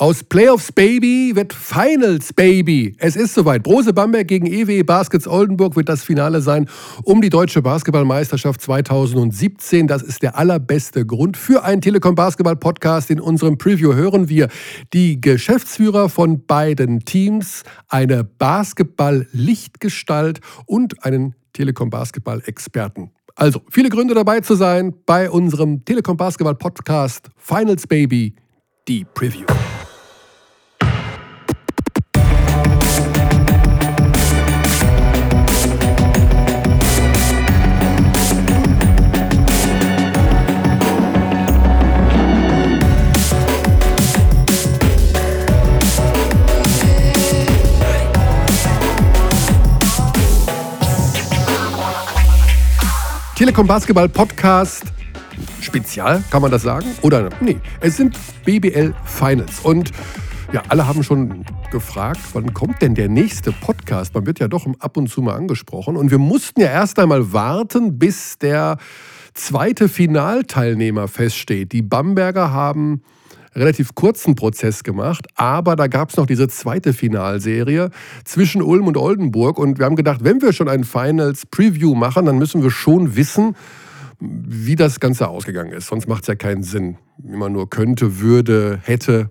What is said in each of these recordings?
Aus Playoffs Baby wird Finals Baby. Es ist soweit. Brose Bamberg gegen EW Baskets Oldenburg wird das Finale sein um die deutsche Basketballmeisterschaft 2017. Das ist der allerbeste Grund für einen Telekom Basketball Podcast. In unserem Preview hören wir die Geschäftsführer von beiden Teams, eine Basketball-Lichtgestalt und einen Telekom Basketball Experten. Also, viele Gründe dabei zu sein bei unserem Telekom Basketball Podcast Finals Baby, die Preview. Telekom Basketball Podcast Spezial, kann man das sagen? Oder nee, es sind BBL Finals. Und ja, alle haben schon gefragt, wann kommt denn der nächste Podcast? Man wird ja doch ab und zu mal angesprochen. Und wir mussten ja erst einmal warten, bis der zweite Finalteilnehmer feststeht. Die Bamberger haben relativ kurzen Prozess gemacht, aber da gab es noch diese zweite Finalserie zwischen Ulm und Oldenburg und wir haben gedacht, wenn wir schon ein Finals Preview machen, dann müssen wir schon wissen, wie das Ganze ausgegangen ist. Sonst macht es ja keinen Sinn. Wie man nur könnte, würde, hätte,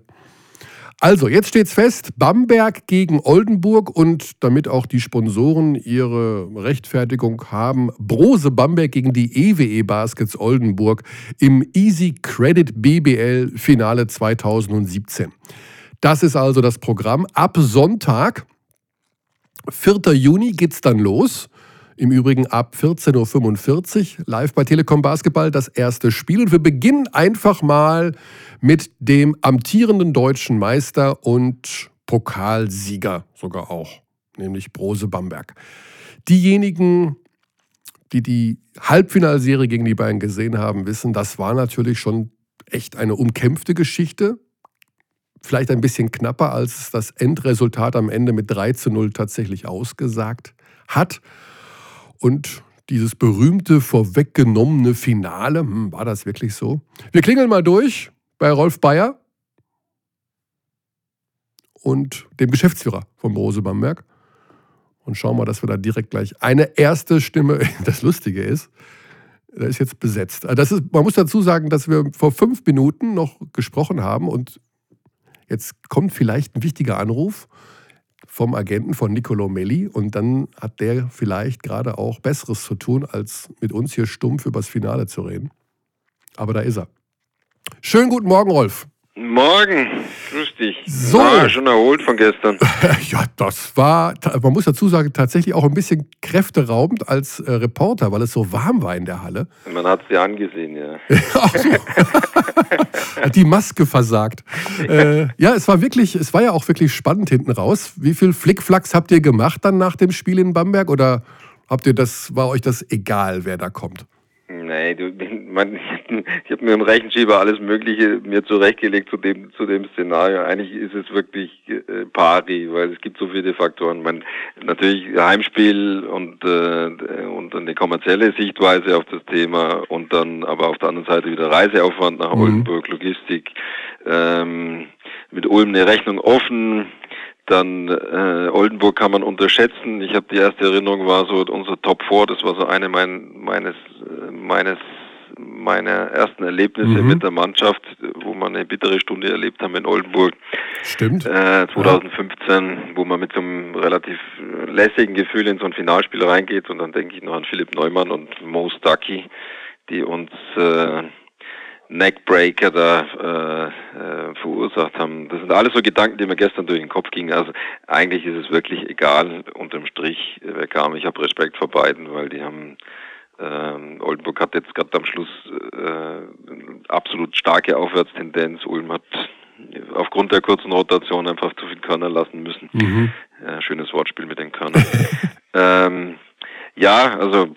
also, jetzt steht's fest: Bamberg gegen Oldenburg und damit auch die Sponsoren ihre Rechtfertigung haben, Brose Bamberg gegen die EWE e Baskets Oldenburg im Easy Credit BBL Finale 2017. Das ist also das Programm. Ab Sonntag, 4. Juni, geht's dann los. Im Übrigen ab 14.45 Uhr live bei Telekom Basketball das erste Spiel. Und wir beginnen einfach mal mit dem amtierenden deutschen Meister und Pokalsieger sogar auch, nämlich Brose Bamberg. Diejenigen, die die Halbfinalserie gegen die Bayern gesehen haben, wissen, das war natürlich schon echt eine umkämpfte Geschichte. Vielleicht ein bisschen knapper, als das Endresultat am Ende mit 3 zu 0 tatsächlich ausgesagt hat. Und dieses berühmte vorweggenommene Finale, hm, war das wirklich so? Wir klingeln mal durch bei Rolf Bayer und dem Geschäftsführer von Rose Bamberg und schauen mal, dass wir da direkt gleich eine erste Stimme, das Lustige ist, da ist jetzt besetzt. Also das ist, man muss dazu sagen, dass wir vor fünf Minuten noch gesprochen haben und jetzt kommt vielleicht ein wichtiger Anruf vom Agenten von Nicolo Melli und dann hat der vielleicht gerade auch Besseres zu tun, als mit uns hier stumpf übers Finale zu reden. Aber da ist er. Schönen guten Morgen, Rolf. Morgen, grüß dich. So. Ah, schon erholt von gestern. ja, das war, man muss dazu sagen, tatsächlich auch ein bisschen kräfteraubend als äh, Reporter, weil es so warm war in der Halle. Man hat es dir angesehen, ja. hat die Maske versagt. Äh, ja, es war wirklich, es war ja auch wirklich spannend hinten raus. Wie viel Flickflacks habt ihr gemacht dann nach dem Spiel in Bamberg oder habt ihr das, war euch das egal, wer da kommt? Nee, du, man, ich habe mir im Rechenschieber alles Mögliche mir zurechtgelegt zu dem zu dem Szenario. Eigentlich ist es wirklich äh, pari, weil es gibt so viele Faktoren. Man natürlich Heimspiel und äh, und eine kommerzielle Sichtweise auf das Thema und dann aber auf der anderen Seite wieder Reiseaufwand nach mhm. Oldenburg, Logistik. Ähm, mit Ulm eine Rechnung offen dann äh, Oldenburg kann man unterschätzen. Ich habe die erste Erinnerung war so unser Top 4, das war so eine mein, meines meines meiner ersten Erlebnisse mhm. mit der Mannschaft, wo man eine bittere Stunde erlebt haben in Oldenburg. Stimmt. Äh, 2015, ja. wo man mit so einem relativ lässigen Gefühl in so ein Finalspiel reingeht und dann denke ich noch an Philipp Neumann und Mo Stucky, die uns äh, Neckbreaker da äh, äh, verursacht haben. Das sind alles so Gedanken, die mir gestern durch den Kopf gingen. Also eigentlich ist es wirklich egal unterm Strich, wer kam. Ich habe Respekt vor beiden, weil die haben ähm, Oldenburg hat jetzt gerade am Schluss äh, absolut starke Aufwärtstendenz. Ulm hat aufgrund der kurzen Rotation einfach zu viel Körner lassen müssen. Mhm. Äh, schönes Wortspiel mit den Körnern. ähm, ja, also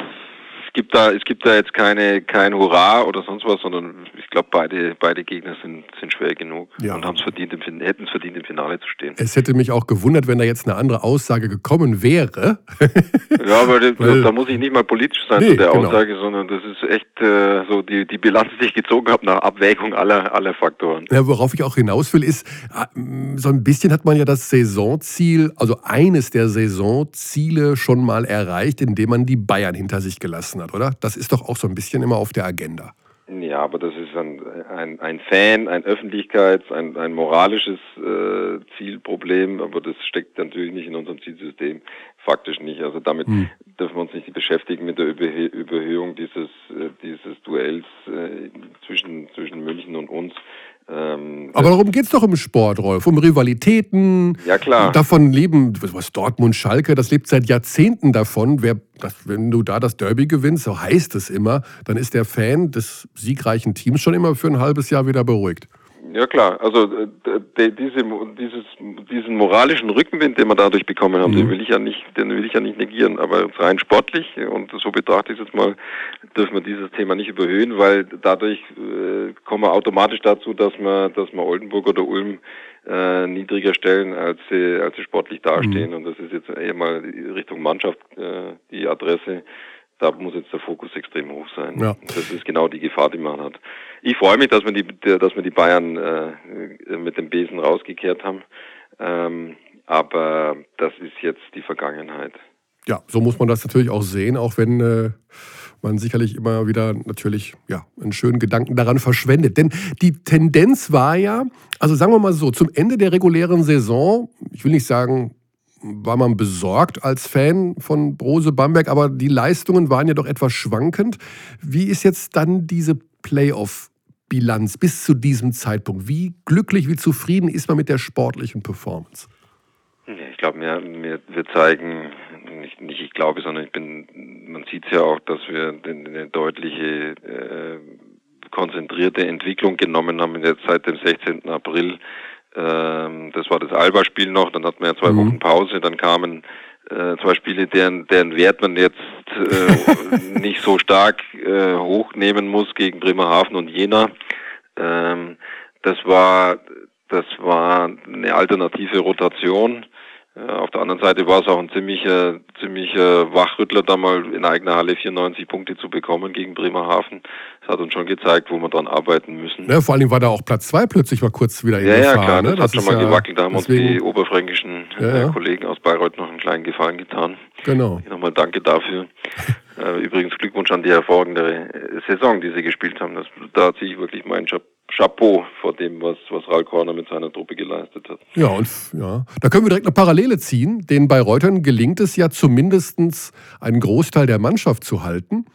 es gibt da, es gibt da jetzt keine, kein Hurra oder sonst was, sondern ich glaube, beide, beide Gegner sind, sind schwer genug ja. und haben es verdient, hätten es verdient, im Finale zu stehen. Es hätte mich auch gewundert, wenn da jetzt eine andere Aussage gekommen wäre. ja, aber Weil, da muss ich nicht mal politisch sein nee, zu der genau. Aussage, sondern das ist echt äh, so die, die Bilanz, die ich gezogen habe nach Abwägung aller, aller Faktoren. Ja, worauf ich auch hinaus will, ist, äh, so ein bisschen hat man ja das Saisonziel, also eines der Saisonziele schon mal erreicht, indem man die Bayern hinter sich gelassen hat, oder? Das ist doch auch so ein bisschen immer auf der Agenda. Ja, aber das ist ein, ein, ein Fan, ein Öffentlichkeits-, ein, ein moralisches äh, Zielproblem, aber das steckt natürlich nicht in unserem Zielsystem, faktisch nicht. Also damit hm. dürfen wir uns nicht beschäftigen mit der Überhöhung dieses, äh, dieses Duells äh, zwischen, zwischen München und uns. Ähm, Aber darum geht es doch im Sport, Rolf. Um Rivalitäten. Ja, klar. Davon leben, was Dortmund, Schalke, das lebt seit Jahrzehnten davon. Wer, das, wenn du da das Derby gewinnst, so heißt es immer, dann ist der Fan des siegreichen Teams schon immer für ein halbes Jahr wieder beruhigt. Ja klar, also äh, diese, dieses, diesen moralischen Rückenwind, den wir dadurch bekommen haben, mhm. den will ich ja nicht, den will ich ja nicht negieren. Aber rein sportlich und so betrachte ich es jetzt mal, dürfen wir dieses Thema nicht überhöhen, weil dadurch äh, kommen wir automatisch dazu, dass wir, dass wir Oldenburg oder Ulm äh, niedriger stellen, als sie, als sie sportlich dastehen. Mhm. Und das ist jetzt eher mal Richtung Mannschaft äh, die Adresse da muss jetzt der Fokus extrem hoch sein. Ja. Das ist genau die Gefahr, die man hat. Ich freue mich, dass wir die, dass wir die Bayern äh, mit dem Besen rausgekehrt haben. Ähm, aber das ist jetzt die Vergangenheit. Ja, so muss man das natürlich auch sehen, auch wenn äh, man sicherlich immer wieder natürlich ja, einen schönen Gedanken daran verschwendet. Denn die Tendenz war ja, also sagen wir mal so, zum Ende der regulären Saison, ich will nicht sagen war man besorgt als Fan von Brose Bamberg, aber die Leistungen waren ja doch etwas schwankend. Wie ist jetzt dann diese Playoff-Bilanz bis zu diesem Zeitpunkt? Wie glücklich, wie zufrieden ist man mit der sportlichen Performance? Ich glaube, wir, wir, wir zeigen, nicht, nicht ich glaube, sondern ich bin, man sieht es ja auch, dass wir eine deutliche äh, konzentrierte Entwicklung genommen haben jetzt seit dem 16. April ähm, das war das Alba-Spiel noch, dann hatten wir ja zwei mhm. Wochen Pause, dann kamen äh, zwei Spiele, deren, deren Wert man jetzt äh, nicht so stark äh, hochnehmen muss gegen Bremerhaven und Jena. Ähm, das war das war eine alternative Rotation. Äh, auf der anderen Seite war es auch ein ziemlicher, ziemlicher Wachrüttler, da mal in eigener Halle 94 Punkte zu bekommen gegen Bremerhaven. Das hat uns schon gezeigt, wo wir dran arbeiten müssen. Ja, vor allem war da auch Platz zwei plötzlich mal kurz wieder in ja, Gefahr. Ja, klar, das, ne? das hat schon mal ja gewackelt. Da haben deswegen, uns die oberfränkischen ja. Kollegen aus Bayreuth noch einen kleinen Gefallen getan. Genau. Nochmal danke dafür. Äh, übrigens Glückwunsch an die hervorragende Saison, die sie gespielt haben. Das, da ziehe ich wirklich meinen Job Chapeau vor dem, was, was Ralf Korner mit seiner Truppe geleistet hat. Ja, und ja, da können wir direkt eine Parallele ziehen. Den Bayreutern gelingt es ja zumindest einen Großteil der Mannschaft zu halten.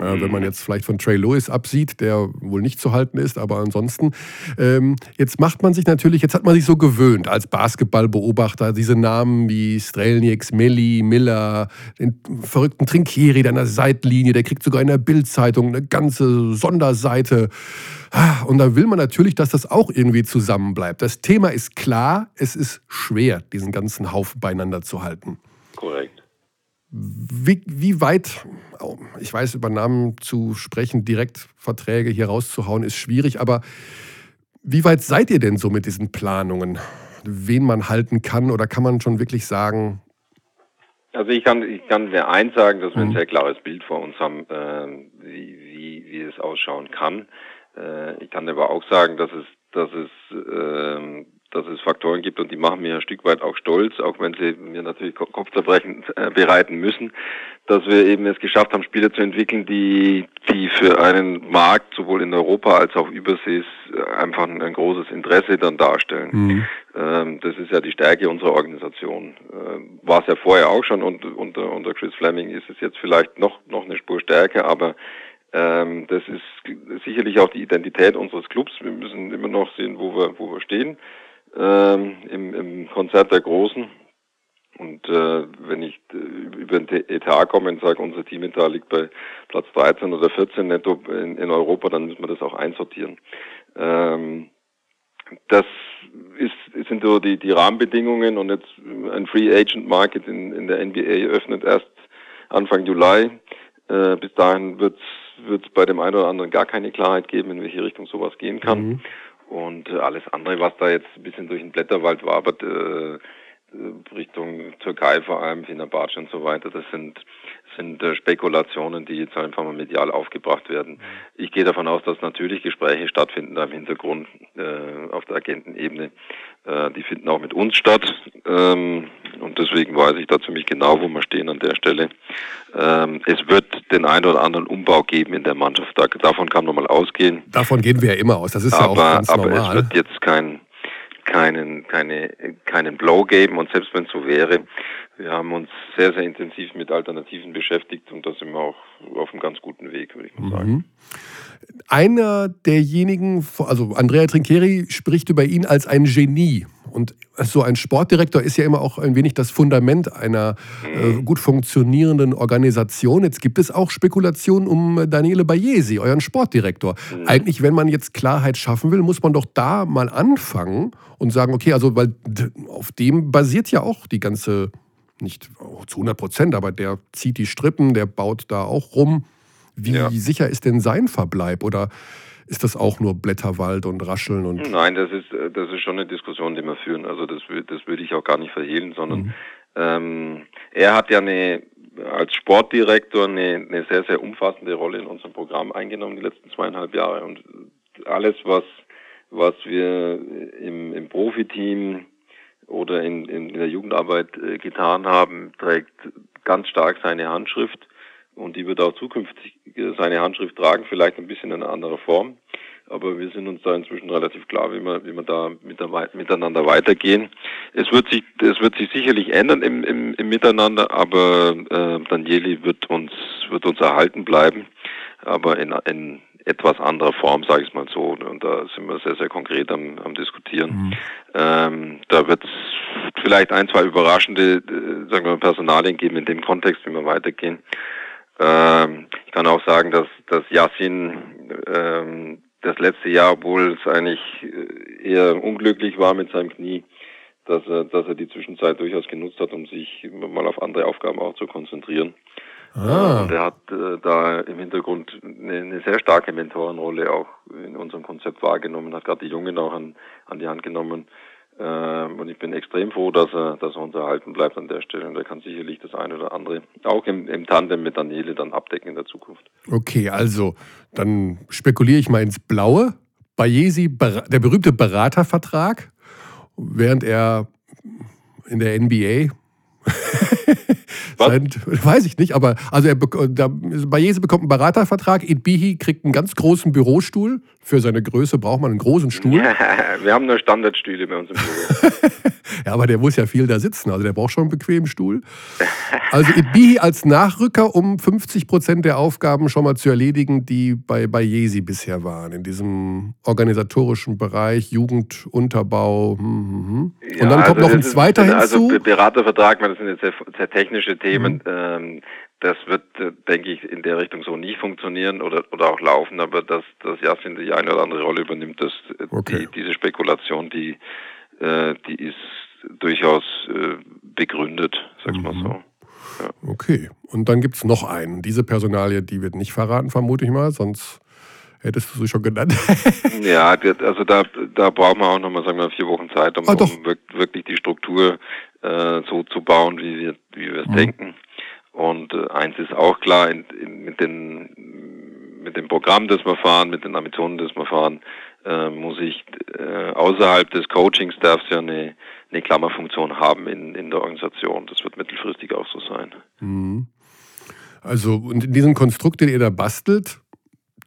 Äh, wenn man jetzt vielleicht von Trey Lewis absieht, der wohl nicht zu halten ist, aber ansonsten. Ähm, jetzt macht man sich natürlich, jetzt hat man sich so gewöhnt als Basketballbeobachter, diese Namen wie Strelnieks, Melli, Miller, den verrückten Trinkieri an der Seitlinie, der kriegt sogar in der Bildzeitung eine ganze Sonderseite. Ah, und da will man natürlich, dass das auch irgendwie zusammenbleibt. Das Thema ist klar, es ist schwer, diesen ganzen Haufen beieinander zu halten. Korrekt. Wie, wie weit, oh, ich weiß, über Namen zu sprechen, direkt Verträge hier rauszuhauen, ist schwierig, aber wie weit seid ihr denn so mit diesen Planungen? Wen man halten kann oder kann man schon wirklich sagen, also ich kann, ich kann mir eins sagen, dass wir ein mhm. sehr klares Bild vor uns haben, äh, wie, wie, wie es ausschauen kann. Äh, ich kann aber auch sagen, dass es, dass es, äh, dass es Faktoren gibt und die machen mir ein Stück weit auch stolz, auch wenn sie mir natürlich Kopfzerbrechen äh, bereiten müssen, dass wir eben es geschafft haben, Spiele zu entwickeln, die, die für einen Markt sowohl in Europa als auch übersees äh, einfach ein, ein großes Interesse dann darstellen. Mhm. Ähm, das ist ja die Stärke unserer Organisation. Äh, War es ja vorher auch schon und unter, unter Chris Fleming ist es jetzt vielleicht noch, noch eine Spur stärker, aber ähm, das ist sicherlich auch die Identität unseres Clubs. Wir müssen immer noch sehen, wo wir, wo wir stehen ähm, im, im Konzert der Großen. Und äh, wenn ich äh, über den Etat komme und sage, unser Teametat liegt bei Platz 13 oder 14 netto in, in Europa, dann müssen wir das auch einsortieren. Ähm, das ist, sind so die, die Rahmenbedingungen und jetzt ein Free Agent Market in, in der NBA öffnet erst Anfang Juli. Äh, bis dahin wird es bei dem einen oder anderen gar keine Klarheit geben, in welche Richtung sowas gehen kann. Mhm. Und äh, alles andere, was da jetzt ein bisschen durch den Blätterwald wabert, äh, Richtung Türkei vor allem, Fenerbahce und so weiter, das sind sind äh, Spekulationen, die jetzt einfach mal medial aufgebracht werden. Mhm. Ich gehe davon aus, dass natürlich Gespräche stattfinden da im Hintergrund äh, auf der Agentenebene. Äh, die finden auch mit uns statt. Ähm, und deswegen weiß ich da ziemlich genau, wo wir stehen an der Stelle. Ähm, es wird den einen oder anderen Umbau geben in der Mannschaft. Da, davon kann man mal ausgehen. Davon gehen wir ja immer aus. Das ist aber, ja auch ganz aber normal. Aber es wird jetzt kein keinen, keine, keinen Blow geben und selbst wenn es so wäre, wir haben uns sehr, sehr intensiv mit Alternativen beschäftigt und da sind wir auch auf einem ganz guten Weg, würde ich mal sagen. Mhm. Einer derjenigen, also Andrea Trincheri spricht über ihn als ein Genie. Und so ein Sportdirektor ist ja immer auch ein wenig das Fundament einer äh, mhm. gut funktionierenden Organisation. Jetzt gibt es auch Spekulationen um Daniele Bayesi, euren Sportdirektor. Mhm. Eigentlich, wenn man jetzt Klarheit schaffen will, muss man doch da mal anfangen und sagen, okay, also weil auf dem basiert ja auch die ganze nicht zu 100 Prozent, aber der zieht die Strippen, der baut da auch rum. Wie ja. sicher ist denn sein Verbleib? Oder ist das auch nur Blätterwald und Rascheln? Und Nein, das ist, das ist schon eine Diskussion, die wir führen. Also das, das würde ich auch gar nicht verhehlen, sondern mhm. ähm, er hat ja eine als Sportdirektor eine, eine sehr, sehr umfassende Rolle in unserem Programm eingenommen die letzten zweieinhalb Jahre. Und alles, was, was wir im, im Profiteam oder in, in, in der Jugendarbeit äh, getan haben, trägt ganz stark seine Handschrift und die wird auch zukünftig äh, seine Handschrift tragen, vielleicht ein bisschen in einer anderen Form. Aber wir sind uns da inzwischen relativ klar, wie wir, wie wir da miteinander weitergehen. Es wird sich, es wird sich sicherlich ändern im, im, im Miteinander, aber äh, Danieli wird uns, wird uns erhalten bleiben, aber in, in etwas anderer Form, sage ich mal so. Und da sind wir sehr, sehr konkret am, am Diskutieren. Mhm. Ähm, da wird es vielleicht ein, zwei überraschende, äh, sagen wir, Personalien geben in dem Kontext, wie wir weitergehen. Ähm, ich kann auch sagen, dass, dass Yassin ähm, das letzte Jahr, obwohl es eigentlich äh, eher unglücklich war mit seinem Knie, dass er, dass er die Zwischenzeit durchaus genutzt hat, um sich mal auf andere Aufgaben auch zu konzentrieren. Ah. Und er hat äh, da im Hintergrund eine, eine, sehr starke Mentorenrolle auch in unserem Konzept wahrgenommen, hat gerade die Jungen auch an, an die Hand genommen. Ähm, und ich bin extrem froh, dass er, dass er uns erhalten bleibt an der Stelle. Und er kann sicherlich das eine oder andere auch im, im Tandem mit Daniele dann abdecken in der Zukunft. Okay, also dann spekuliere ich mal ins Blaue. Bayesi, der berühmte Beratervertrag, während er in der NBA Seit, weiß ich nicht, aber also er, da, Bayese bekommt einen Beratervertrag, Idbihi kriegt einen ganz großen Bürostuhl. Für seine Größe braucht man einen großen Stuhl. Wir haben nur Standardstühle bei uns im Büro. ja, aber der muss ja viel da sitzen, also der braucht schon einen bequemen Stuhl. Also Idbihi als Nachrücker, um 50 Prozent der Aufgaben schon mal zu erledigen, die bei Bayesi bisher waren, in diesem organisatorischen Bereich, Jugendunterbau. Hm, hm, hm. Und ja, dann kommt also noch ein zweiter ist, hinzu. Also Beratervertrag, das sind jetzt sehr, sehr technische Themen. Mhm. Ähm, das wird, äh, denke ich, in der Richtung so nie funktionieren oder, oder auch laufen, aber dass das Jasin die eine oder andere Rolle übernimmt, dass äh, okay. die, diese Spekulation, die, äh, die ist durchaus äh, begründet, sag ich mhm. mal so. Ja. Okay, und dann gibt es noch einen. Diese Personalie, die wird nicht verraten, vermute ich mal, sonst hättest du sie schon genannt. ja, also da, da brauchen wir auch nochmal, sagen wir, vier Wochen Zeit, um, ah, um wirklich die Struktur äh, so zu bauen, wie wir, wie wir es mhm. denken. Und äh, eins ist auch klar, in, in, mit, den, mit dem Programm, das wir fahren, mit den Ambitionen, das wir fahren, äh, muss ich äh, außerhalb des Coaching-Staffs ja eine, eine Klammerfunktion haben in, in der Organisation. Das wird mittelfristig auch so sein. Mhm. Also, und in diesem Konstrukt, den ihr da bastelt,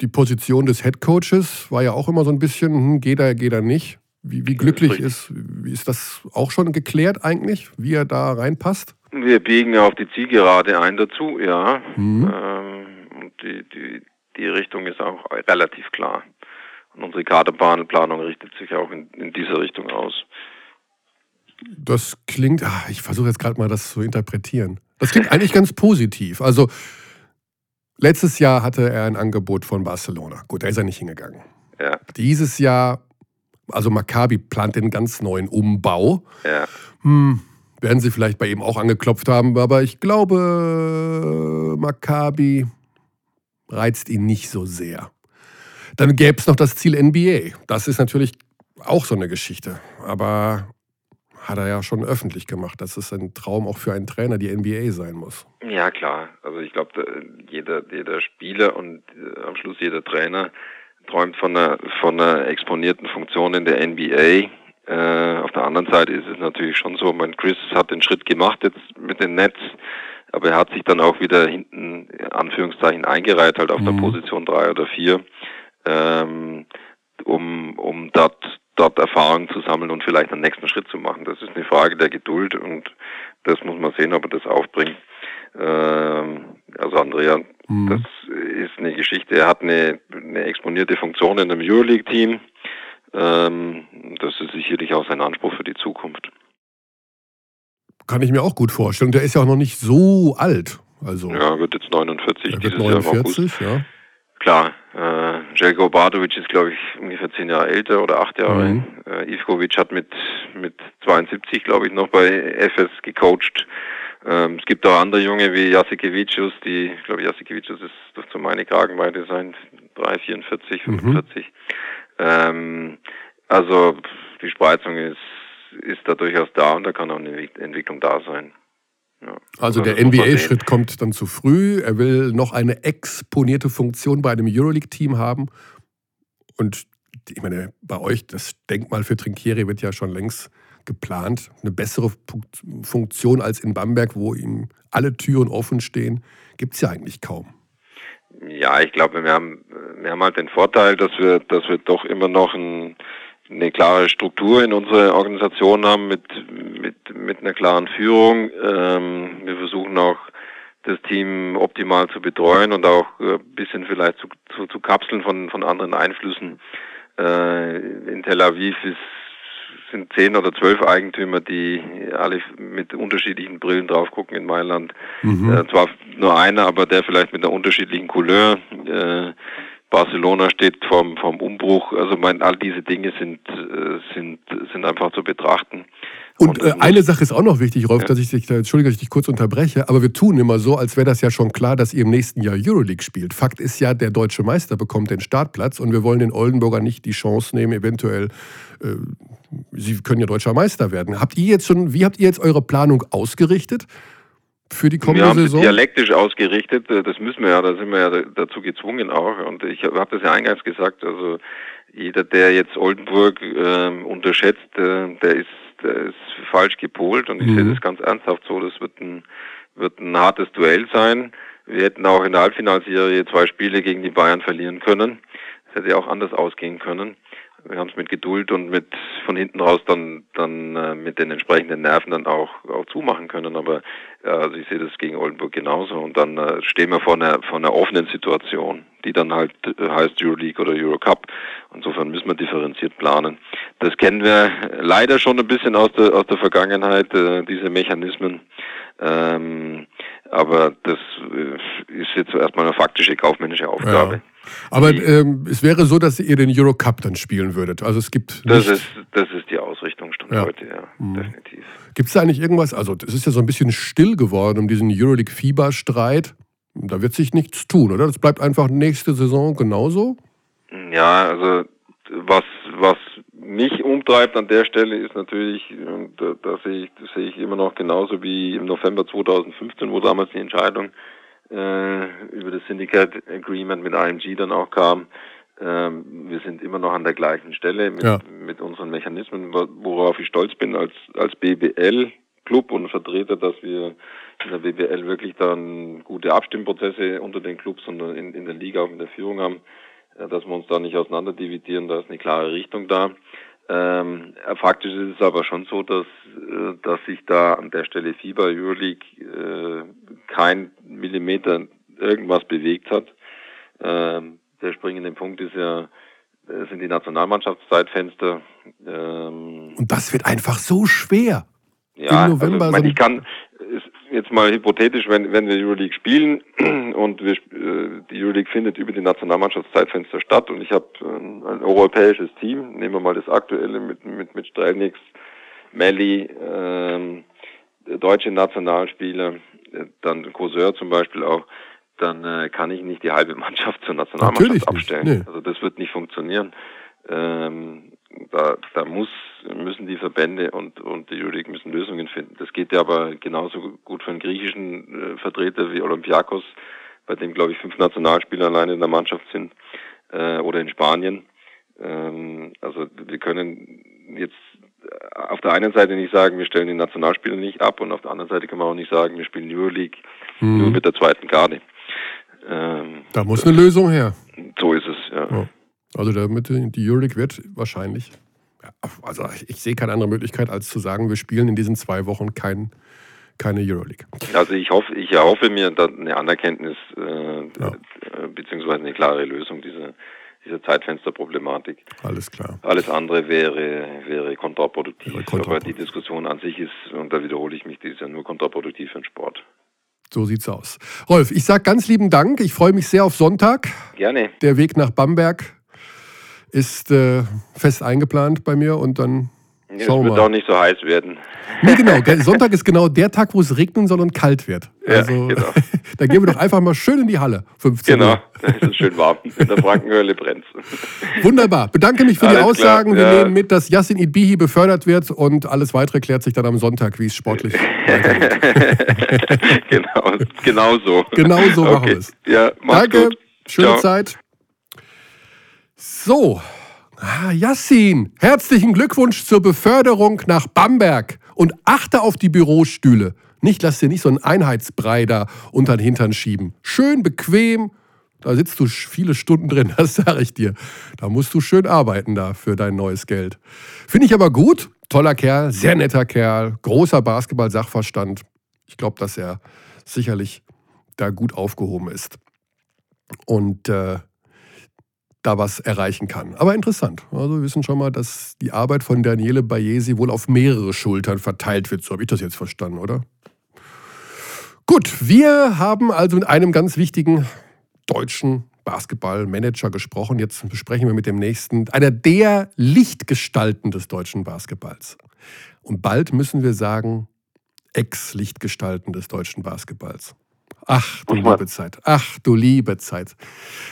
die Position des Head Coaches war ja auch immer so ein bisschen, hm, geht er, geht er nicht. Wie, wie glücklich ist, ist das auch schon geklärt eigentlich, wie er da reinpasst? Wir biegen auf die Zielgerade ein dazu, ja. Mhm. Ähm, und die, die, die Richtung ist auch relativ klar. Und unsere Kaderbahnplanung richtet sich auch in, in dieser Richtung aus. Das klingt, ach, ich versuche jetzt gerade mal das zu interpretieren. Das klingt eigentlich ganz positiv. Also letztes Jahr hatte er ein Angebot von Barcelona. Gut, da ist er nicht hingegangen. Ja. Dieses Jahr also Maccabi plant den ganz neuen Umbau. Ja. Hm, werden sie vielleicht bei ihm auch angeklopft haben, aber ich glaube, Maccabi reizt ihn nicht so sehr. Dann gäbe es noch das Ziel NBA. Das ist natürlich auch so eine Geschichte. Aber hat er ja schon öffentlich gemacht, dass es ein Traum auch für einen Trainer die NBA sein muss. Ja, klar. Also ich glaube, jeder, jeder Spieler und äh, am Schluss jeder Trainer träumt von einer, von einer exponierten Funktion in der NBA. Äh, auf der anderen Seite ist es natürlich schon so, mein Chris hat den Schritt gemacht jetzt mit den Nets, aber er hat sich dann auch wieder hinten, Anführungszeichen, eingereiht, halt auf mhm. der Position drei oder vier, ähm, um, um dort, dort Erfahrung zu sammeln und vielleicht einen nächsten Schritt zu machen. Das ist eine Frage der Geduld und das muss man sehen, ob er das aufbringt. Ähm, also Andrea, mhm. das ist eine Geschichte. Er hat eine, eine exponierte Funktion in einem Euroleague-Team. Ähm, das ist sicherlich auch sein Anspruch für die Zukunft. Kann ich mir auch gut vorstellen. Der ist ja auch noch nicht so alt. Also, ja, wird jetzt 49. Er wird 49, ja. Klar, äh, Jelko Bardovic ist, glaube ich, ungefähr zehn Jahre älter oder acht Jahre. Mhm. Äh, Ivkovic hat mit, mit 72, glaube ich, noch bei FS gecoacht. Ähm, es gibt auch andere Junge wie Jasikevicius, die, ich glaube, Jasikevicius ist, dürfte meine Kragenweite sein, 3, 44, 45. Mhm. Ähm, also die Spreizung ist, ist da durchaus da und da kann auch eine Entwicklung da sein. Ja. Also, also der NBA-Schritt kommt dann zu früh. Er will noch eine exponierte Funktion bei einem Euroleague-Team haben. Und ich meine, bei euch, das Denkmal für Trinkieri wird ja schon längst geplant. Eine bessere Funktion als in Bamberg, wo ihm alle Türen offen stehen, gibt es ja eigentlich kaum. Ja, ich glaube, wir haben, wir haben halt den Vorteil, dass wir, dass wir doch immer noch ein, eine klare Struktur in unserer Organisation haben mit, mit, mit einer klaren Führung. Ähm, wir versuchen auch das Team optimal zu betreuen und auch ein bisschen vielleicht zu, zu, zu kapseln von, von anderen Einflüssen. Äh, in Tel Aviv ist sind zehn oder zwölf Eigentümer, die alle mit unterschiedlichen Brillen drauf gucken in Mailand. Mhm. Äh, zwar nur einer, aber der vielleicht mit einer unterschiedlichen Couleur. Äh, Barcelona steht vorm, vorm Umbruch. Also mein, all diese Dinge sind, äh, sind, sind einfach zu betrachten. Und, äh, eine Sache ist auch noch wichtig, Rolf, ja. dass ich dich, entschuldige, dass ich dich kurz unterbreche, aber wir tun immer so, als wäre das ja schon klar, dass ihr im nächsten Jahr Euroleague spielt. Fakt ist ja, der deutsche Meister bekommt den Startplatz und wir wollen den Oldenburger nicht die Chance nehmen, eventuell, äh, sie können ja deutscher Meister werden. Habt ihr jetzt schon, wie habt ihr jetzt eure Planung ausgerichtet? für die kommende wir haben Saison? dialektisch ausgerichtet, das müssen wir ja, da sind wir ja dazu gezwungen auch. Und ich habe das ja eingangs gesagt, also jeder, der jetzt Oldenburg äh, unterschätzt, äh, der ist ist falsch gepolt und ich mhm. sehe das ganz ernsthaft so, das wird ein, wird ein hartes Duell sein. Wir hätten auch in der Halbfinalserie zwei Spiele gegen die Bayern verlieren können. Das hätte auch anders ausgehen können. Wir haben es mit Geduld und mit von hinten raus dann dann äh, mit den entsprechenden Nerven dann auch auch zumachen können. Aber äh, also ich sehe das gegen Oldenburg genauso. Und dann äh, stehen wir vor einer vor einer offenen Situation, die dann halt äh, heißt Euroleague oder Eurocup. Insofern müssen wir differenziert planen. Das kennen wir leider schon ein bisschen aus der aus der Vergangenheit äh, diese Mechanismen. Ähm, aber das äh, ist jetzt erstmal eine faktische kaufmännische Aufgabe. Ja. Aber ähm, es wäre so, dass ihr den Eurocup dann spielen würdet. Also es gibt. Das ist, das ist die Ausrichtung schon ja. heute, ja, mhm. definitiv. Gibt es da eigentlich irgendwas? Also es ist ja so ein bisschen still geworden um diesen Euroleague-Fieberstreit. Da wird sich nichts tun, oder? Das bleibt einfach nächste Saison genauso? Ja, also was, was mich umtreibt an der Stelle ist natürlich, da, da sehe ich, das sehe ich immer noch genauso wie im November 2015, wo damals die Entscheidung äh, über das Syndicate Agreement mit IMG dann auch kam. Ähm, wir sind immer noch an der gleichen Stelle mit, ja. mit unseren Mechanismen, worauf ich stolz bin als, als BBL Club und Vertreter, dass wir in der BBL wirklich dann gute Abstimmprozesse unter den Clubs und in, in der Liga auch mit der Führung haben, äh, dass wir uns da nicht auseinander dividieren, da ist eine klare Richtung da. Ähm, faktisch ist es aber schon so, dass, äh, dass sich da an der Stelle Fieber Euroleague äh, kein Millimeter irgendwas bewegt hat. Ähm, der springende Punkt ist ja, äh, sind die Nationalmannschaftszeitfenster. Ähm, Und das wird einfach so schwer. Ja, Im November also, ich, meine, ich kann jetzt mal hypothetisch, wenn, wenn wir Euroleague spielen und wir, äh, die Euroleague findet über die Nationalmannschaftszeitfenster statt und ich habe ein, ein europäisches Team, nehmen wir mal das aktuelle mit, mit, mit Strelnix, Melli, ähm, deutsche Nationalspieler, äh, dann Courseur zum Beispiel auch, dann äh, kann ich nicht die halbe Mannschaft zur Nationalmannschaft abstellen. Nee. Also das wird nicht funktionieren. Ähm, da, da muss, müssen die Verbände und, und die Jurik müssen Lösungen finden. Das geht ja aber genauso gut für einen griechischen äh, Vertreter wie Olympiakos, bei dem, glaube ich, fünf Nationalspieler alleine in der Mannschaft sind, äh, oder in Spanien. Ähm, also wir können jetzt auf der einen Seite nicht sagen, wir stellen die Nationalspieler nicht ab und auf der anderen Seite kann man auch nicht sagen, wir spielen Euroleague hm. nur mit der zweiten Garde. Ähm, da muss eine Lösung her. So ist es, ja. ja. Also damit die Euroleague wird wahrscheinlich, also ich sehe keine andere Möglichkeit, als zu sagen, wir spielen in diesen zwei Wochen kein, keine Euroleague. Also ich hoffe, ich erhoffe mir eine Anerkenntnis äh, ja. beziehungsweise eine klare Lösung dieser dieser Zeitfensterproblematik. Alles klar. Alles andere wäre, wäre kontraproduktiv. Wäre kontraproduktiv. Aber die Diskussion an sich ist, und da wiederhole ich mich, die ist ja nur kontraproduktiv für den Sport. So sieht's aus. Rolf, ich sage ganz lieben Dank. Ich freue mich sehr auf Sonntag. Gerne. Der Weg nach Bamberg ist äh, fest eingeplant bei mir und dann es Schauen wird mal. auch nicht so heiß werden. Nee, genau. Sonntag ist genau der Tag, wo es regnen soll und kalt wird. Also, ja, genau. da gehen wir doch einfach mal schön in die Halle. 15 genau, da ist es schön warm. In der Frankenhöhle brennt Wunderbar. Bedanke mich für alles die Aussagen. Klar, wir ja. nehmen mit, dass Yassin Idbihi befördert wird und alles weitere klärt sich dann am Sonntag, wie es sportlich weitergeht. genau, genau so. Genau so okay. machen wir es. Ja, Danke. Gut. Schöne Ciao. Zeit. So. Ah, Yassin, herzlichen Glückwunsch zur Beförderung nach Bamberg und achte auf die Bürostühle. Nicht, lass dir nicht so einen Einheitsbrei da unter den Hintern schieben. Schön bequem, da sitzt du viele Stunden drin, das sage ich dir. Da musst du schön arbeiten da für dein neues Geld. Finde ich aber gut. Toller Kerl, sehr netter Kerl, großer Basketball-Sachverstand. Ich glaube, dass er sicherlich da gut aufgehoben ist. Und äh, da was erreichen kann. Aber interessant. Also wir wissen schon mal, dass die Arbeit von Daniele Bayesi wohl auf mehrere Schultern verteilt wird. So habe ich das jetzt verstanden, oder? Gut, wir haben also mit einem ganz wichtigen deutschen Basketballmanager gesprochen. Jetzt besprechen wir mit dem nächsten, einer der Lichtgestalten des deutschen Basketballs. Und bald müssen wir sagen, Ex-Lichtgestalten des deutschen Basketballs. Ach, du liebe Zeit. Ach, du liebe Zeit.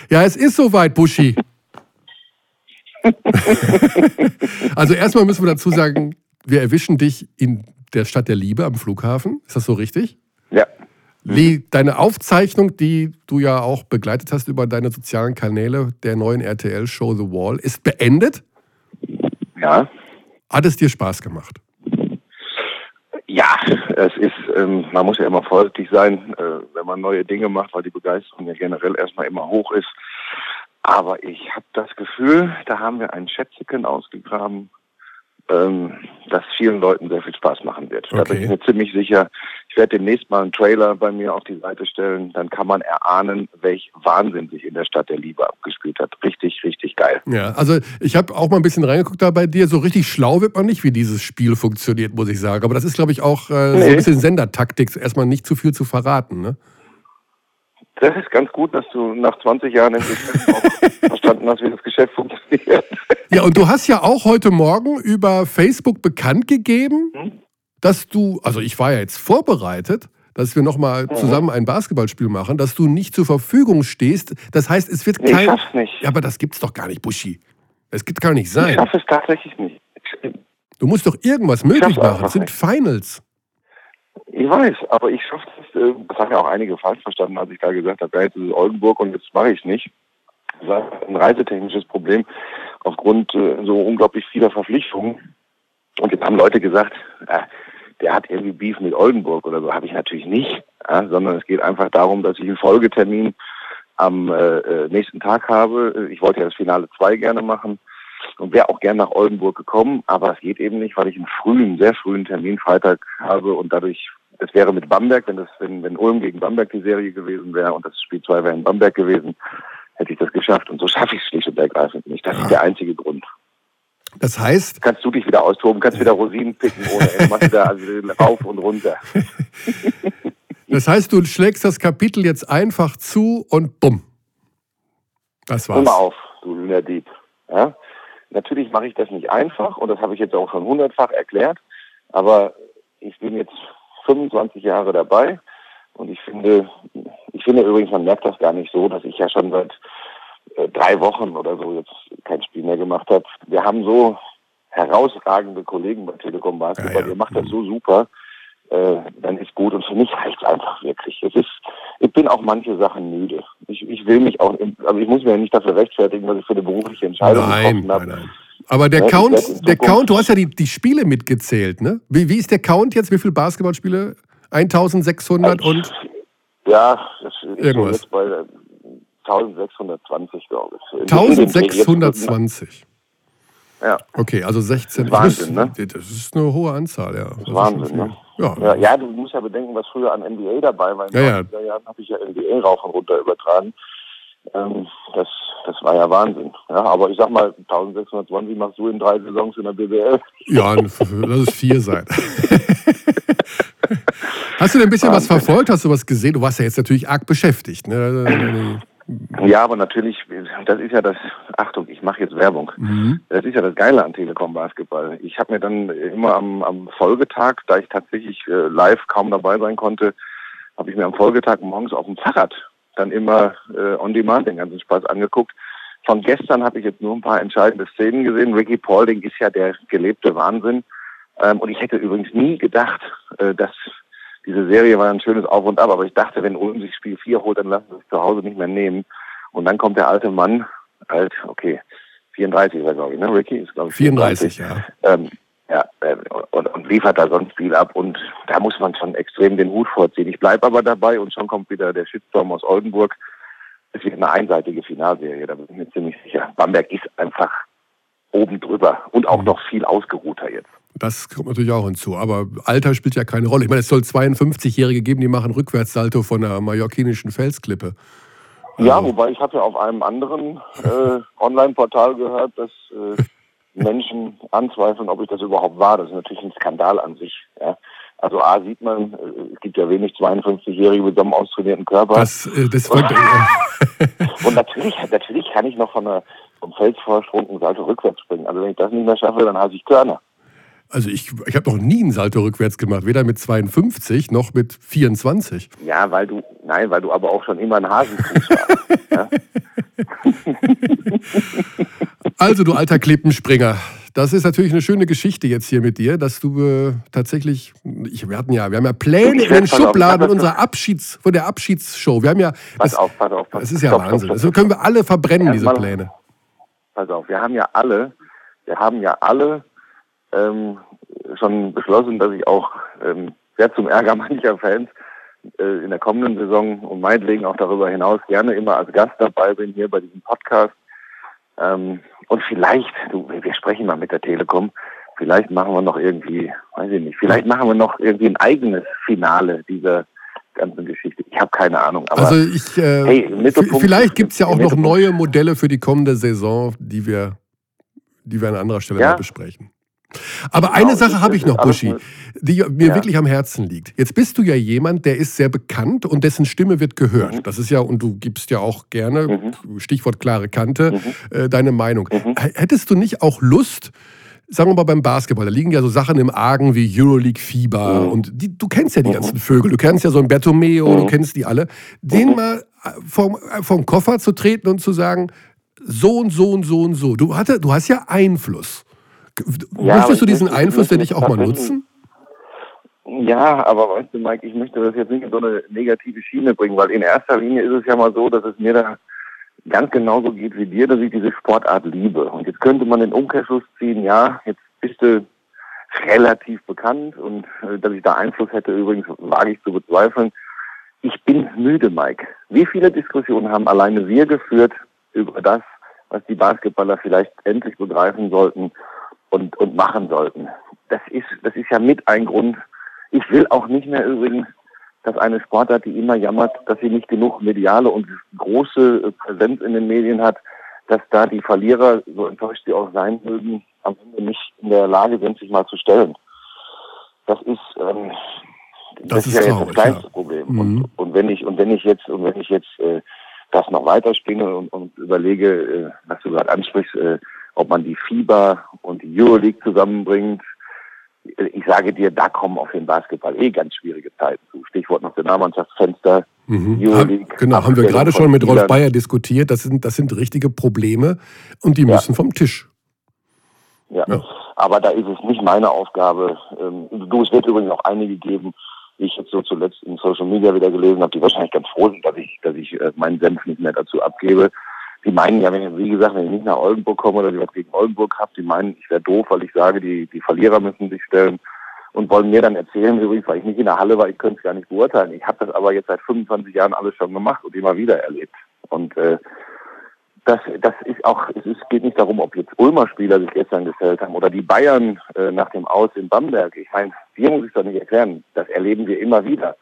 Ja, es ist soweit, Buschi. also erstmal müssen wir dazu sagen, wir erwischen dich in der Stadt der Liebe am Flughafen. Ist das so richtig? Ja. Deine Aufzeichnung, die du ja auch begleitet hast über deine sozialen Kanäle der neuen RTL-Show The Wall, ist beendet? Ja. Hat es dir Spaß gemacht? Ja, es ist, ähm, man muss ja immer vorsichtig sein, äh, wenn man neue Dinge macht, weil die Begeisterung ja generell erstmal immer hoch ist. Aber ich habe das Gefühl, da haben wir ein Schätzchen ausgegraben, ähm, das vielen Leuten sehr viel Spaß machen wird. Okay. Da bin ich mir ziemlich sicher. Ich werde demnächst mal einen Trailer bei mir auf die Seite stellen. Dann kann man erahnen, welch Wahnsinn sich in der Stadt der Liebe abgespielt hat. Richtig, richtig geil. Ja, also ich habe auch mal ein bisschen reingeguckt da bei dir. So richtig schlau wird man nicht, wie dieses Spiel funktioniert, muss ich sagen. Aber das ist, glaube ich, auch äh, nee. so ein bisschen Sendertaktik, erstmal nicht zu viel zu verraten. Ne? Das ist ganz gut, dass du nach 20 Jahren endlich verstanden hast, wie das Geschäft funktioniert. Ja, und du hast ja auch heute Morgen über Facebook bekannt gegeben, hm? Dass du, also ich war ja jetzt vorbereitet, dass wir nochmal mhm. zusammen ein Basketballspiel machen, dass du nicht zur Verfügung stehst. Das heißt, es wird nee, kein. Ich schaff's nicht. Ja, aber das gibt's doch gar nicht, Buschi. Es gibt gar nicht sein. Ich schaffe es tatsächlich nicht. Du musst doch irgendwas möglich machen. Es sind nicht. Finals. Ich weiß, aber ich schaffe es. Äh, das haben ja auch einige falsch verstanden, als ich da gesagt habe, ja, jetzt ist es Oldenburg und jetzt mache ich nicht. Das war ein reisetechnisches Problem aufgrund äh, so unglaublich vieler Verpflichtungen. Und jetzt haben Leute gesagt, äh, der hat irgendwie Beef mit Oldenburg oder so. Habe ich natürlich nicht, ja, sondern es geht einfach darum, dass ich einen Folgetermin am äh, äh nächsten Tag habe. Ich wollte ja das Finale 2 gerne machen und wäre auch gern nach Oldenburg gekommen, aber es geht eben nicht, weil ich einen frühen, sehr frühen Termin Freitag habe und dadurch, es wäre mit Bamberg, wenn das, wenn, wenn Ulm gegen Bamberg die Serie gewesen wäre und das Spiel 2 wäre in Bamberg gewesen, hätte ich das geschafft. Und so schaffe ich es schlicht und ergreifend nicht. Das ist der einzige Grund. Das heißt. Kannst du dich wieder austoben, kannst wieder Rosinen picken ohne Ende, machst wieder also rauf und runter. das heißt, du schlägst das Kapitel jetzt einfach zu und bumm. Das war's. Hör mal auf, du Lünerdieb. Ja? Natürlich mache ich das nicht einfach und das habe ich jetzt auch schon hundertfach erklärt, aber ich bin jetzt 25 Jahre dabei Und ich finde, ich finde übrigens, man merkt das gar nicht so, dass ich ja schon seit drei Wochen oder so jetzt kein Spiel mehr gemacht habe. Wir haben so herausragende Kollegen bei Telekom Basketball, ja, ja. ihr macht das so super, äh, dann ist gut. Und für mich reicht es einfach wirklich. Es ist, ich bin auch manche Sachen müde. Ich, ich will mich auch, also ich muss mir ja nicht dafür rechtfertigen, was ich für eine berufliche Entscheidung nein, getroffen habe. Nein, nein. Aber der ja, Count, der Count, du hast ja die, die Spiele mitgezählt, ne? Wie, wie ist der Count jetzt? Wie viele Basketballspiele? 1600 und? Ja, das ist irgendwas. jetzt bei 1620, glaube ich. 1620. Ja. Okay, also 16. Wahnsinn, ne? Das ist eine hohe Anzahl, ja. Das ist Wahnsinn, ne? Ja. ja. Ja, du musst ja bedenken, was früher an NBA dabei war. In ja, ja. Jahren habe ich ja NBA rauf und runter übertragen. Ähm, das, das war ja Wahnsinn. Ja, aber ich sag mal, 1620 machst du in drei Saisons in der BBL. Ja, lass es vier sein. Hast du denn ein bisschen Wahnsinn. was verfolgt? Hast du was gesehen? Du warst ja jetzt natürlich arg beschäftigt. Ne? Ja, aber natürlich, das ist ja das, Achtung, ich mache jetzt Werbung. Mhm. Das ist ja das Geile an Telekom Basketball. Ich habe mir dann immer am, am Folgetag, da ich tatsächlich äh, live kaum dabei sein konnte, habe ich mir am Folgetag morgens auf dem Fahrrad dann immer äh, on demand den ganzen Spaß angeguckt. Von gestern habe ich jetzt nur ein paar entscheidende Szenen gesehen. Ricky Paulding ist ja der gelebte Wahnsinn. Ähm, und ich hätte übrigens nie gedacht, äh, dass diese Serie war ein schönes Auf und Ab, aber ich dachte, wenn Ulm sich Spiel 4 holt, dann lassen sie es zu Hause nicht mehr nehmen. Und dann kommt der alte Mann, alt, okay, 34 ist er, glaube ich, ne? Ricky ist, glaube ich, 34, 34 ja. Ähm, ja, äh, und, und liefert da sonst viel ab und da muss man schon extrem den Hut vorziehen. Ich bleibe aber dabei und schon kommt wieder der Shitstorm aus Oldenburg. Es wird eine einseitige Finalserie, da bin ich mir ziemlich sicher. Bamberg ist einfach oben drüber und auch mhm. noch viel ausgeruhter jetzt. Das kommt natürlich auch hinzu. Aber Alter spielt ja keine Rolle. Ich meine, es soll 52-Jährige geben, die machen Rückwärtssalto von der mallorquinischen Felsklippe. Ja, also. wobei ich hatte auf einem anderen äh, Online-Portal gehört, dass äh, Menschen anzweifeln, ob ich das überhaupt war. Das ist natürlich ein Skandal an sich. Ja. Also A sieht man, äh, es gibt ja wenig 52-Jährige mit so einem austrainierten Körper. Das, äh, das und, und natürlich, natürlich kann ich noch von einer, vom Felsvorsprung einen Salto rückwärts springen. Also wenn ich das nicht mehr schaffe, dann heiße ich Körner. Also ich, ich habe noch nie einen Salto rückwärts gemacht, weder mit 52 noch mit 24. Ja, weil du, nein, weil du aber auch schon immer ein Hasenfuß warst. ja? Also du alter Klippenspringer, das ist natürlich eine schöne Geschichte jetzt hier mit dir, dass du äh, tatsächlich, ich, wir hatten ja, wir haben ja Pläne in den Schubladen unserer Abschieds, von der Abschiedsshow. Wir haben ja, pass das, auf, pass auf, pass das ist ja stopp, Wahnsinn. Stopp, stopp, das können wir alle verbrennen, diese Pläne. Pass auf, wir haben ja alle, wir haben ja alle ähm, schon beschlossen, dass ich auch ähm, sehr zum Ärger mancher Fans äh, in der kommenden Saison und meinetwegen auch darüber hinaus gerne immer als Gast dabei bin hier bei diesem Podcast. Ähm, und vielleicht, du, wir sprechen mal mit der Telekom, vielleicht machen wir noch irgendwie, weiß ich nicht, vielleicht machen wir noch irgendwie ein eigenes Finale dieser ganzen Geschichte. Ich habe keine Ahnung. also ich, äh, hey, vielleicht gibt es ja auch noch neue Modelle für die kommende Saison, die wir, die wir an anderer Stelle ja? besprechen. Aber genau, eine Sache habe ich noch, Buschi, die mir ja. wirklich am Herzen liegt. Jetzt bist du ja jemand, der ist sehr bekannt und dessen Stimme wird gehört. Mhm. Das ist ja, und du gibst ja auch gerne, mhm. Stichwort klare Kante, mhm. äh, deine Meinung. Mhm. Hättest du nicht auch Lust, sagen wir mal beim Basketball, da liegen ja so Sachen im Argen wie Euroleague-Fieber mhm. und die, du kennst ja die mhm. ganzen Vögel, du kennst ja so ein Bertomeo, du kennst die alle, den mal äh, vom, äh, vom Koffer zu treten und zu sagen, so und so und so und so. Du, hatte, du hast ja Einfluss. Ja, Möchtest du diesen Einfluss denn nicht auch mal nutzen? Ja, aber weißt du, Mike, ich möchte das jetzt nicht in so eine negative Schiene bringen, weil in erster Linie ist es ja mal so, dass es mir da ganz genauso geht wie dir, dass ich diese Sportart liebe. Und jetzt könnte man den Umkehrschluss ziehen, ja, jetzt bist du relativ bekannt und äh, dass ich da Einfluss hätte, übrigens wage ich zu bezweifeln. Ich bin müde, Mike. Wie viele Diskussionen haben alleine wir geführt über das, was die Basketballer vielleicht endlich begreifen sollten, und, und machen sollten. Das ist, das ist ja mit ein Grund. Ich will auch nicht mehr übrigens, dass eine Sportart, die immer jammert, dass sie nicht genug mediale und große Präsenz in den Medien hat, dass da die Verlierer, so enttäuscht sie auch sein mögen, am Ende nicht in der Lage sind, sich mal zu stellen. Das ist, ähm, das, das ist, ist ja traurig, jetzt das kleinste ja. Problem. Mhm. Und, und wenn ich und wenn ich jetzt und wenn ich jetzt äh, das noch weiterspinne und, und überlege, äh, was du gerade ansprichst, äh, ob man die FIBA und die Euroleague zusammenbringt. ich sage dir, da kommen auf den Basketball eh ganz schwierige Zeiten zu. Stichwort Nationalmannschaftsfenster, mhm. Euroleague. Genau, haben wir gerade schon mit Rolf Bayer diskutiert. Das sind, das sind richtige Probleme und die müssen ja. vom Tisch. Ja. ja. aber da ist es nicht meine Aufgabe. Ähm, du, es wird übrigens auch einige geben, die ich jetzt so zuletzt in Social Media wieder gelesen habe, die wahrscheinlich ganz froh sind, dass ich, dass ich äh, meinen Senf nicht mehr dazu abgebe. Die meinen ja, wenn ich, wie gesagt, wenn ich nicht nach Oldenburg komme oder die was gegen Oldenburg habe, die meinen, ich wäre doof, weil ich sage, die, die Verlierer müssen sich stellen und wollen mir dann erzählen, übrigens, weil ich nicht in der Halle war, ich könnte es gar nicht beurteilen. Ich habe das aber jetzt seit 25 Jahren alles schon gemacht und immer wieder erlebt. Und äh, das, das ist auch, es ist, geht nicht darum, ob jetzt Ulmer Spieler sich gestern gestellt haben oder die Bayern äh, nach dem Aus in Bamberg. Ich meine, hier muss ich doch nicht erklären. Das erleben wir immer wieder.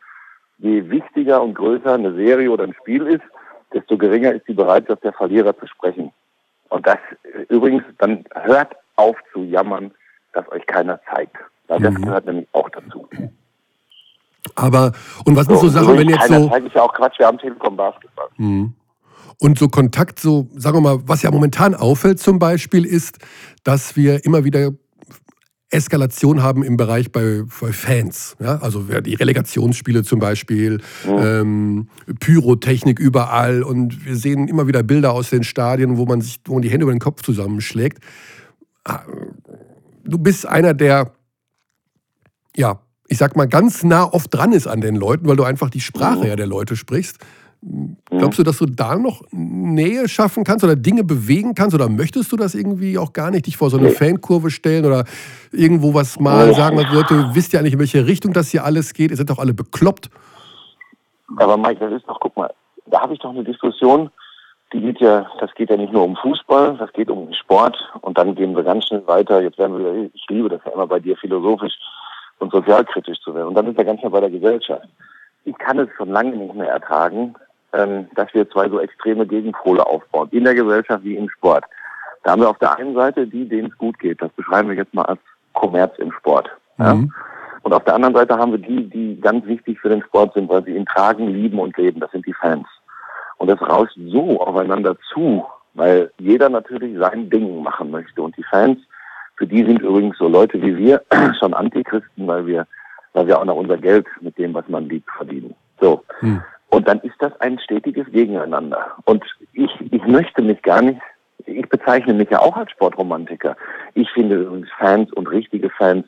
Je wichtiger und größer eine Serie oder ein Spiel ist, desto geringer ist die Bereitschaft der Verlierer zu sprechen. Und das übrigens, dann hört auf zu jammern, dass euch keiner zeigt. Weil das mhm. gehört nämlich auch dazu. Aber, und was sind so, so Sachen, wenn jetzt so... Zeigt ist ja auch Quatsch, wir haben Telekom Basketball. Mhm. Und so Kontakt, so, sagen wir mal, was ja momentan auffällt zum Beispiel, ist, dass wir immer wieder Eskalation haben im Bereich bei, bei Fans. Ja? Also die Relegationsspiele zum Beispiel, ähm, Pyrotechnik überall und wir sehen immer wieder Bilder aus den Stadien, wo man sich, wo man die Hände über den Kopf zusammenschlägt. Ah, du bist einer, der, ja, ich sag mal, ganz nah oft dran ist an den Leuten, weil du einfach die Sprache ja der Leute sprichst. Glaubst du, dass du da noch Nähe schaffen kannst oder Dinge bewegen kannst oder möchtest du das irgendwie auch gar nicht, dich vor so eine Fankurve stellen oder irgendwo was mal sagen, was Leute, wisst ja eigentlich, in welche Richtung das hier alles geht, ihr seid doch alle bekloppt. Aber Mike, das ist doch, guck mal, da habe ich doch eine Diskussion, die geht ja, das geht ja nicht nur um Fußball, das geht um Sport und dann gehen wir ganz schnell weiter. Jetzt werden wir, ich liebe das ja immer bei dir philosophisch und sozialkritisch zu werden. Und dann sind wir ganz schnell bei der Gesellschaft. Ich kann es schon lange nicht mehr ertragen, ähm, dass wir zwei so extreme Gegenpole aufbauen, in der Gesellschaft wie im Sport. Da haben wir auf der einen Seite die, denen es gut geht. Das beschreiben wir jetzt mal als Kommerz im Sport. Ja? Mhm. Und auf der anderen Seite haben wir die, die ganz wichtig für den Sport sind, weil sie ihn tragen, lieben und leben. Das sind die Fans. Und das rauscht so aufeinander zu, weil jeder natürlich sein Ding machen möchte. Und die Fans, für die sind übrigens so Leute wie wir schon Antichristen, weil wir, weil wir auch noch unser Geld mit dem, was man liebt, verdienen. So. Hm. Und dann ist das ein stetiges Gegeneinander. Und ich, ich möchte mich gar nicht, ich bezeichne mich ja auch als Sportromantiker. Ich finde übrigens Fans und richtige Fans,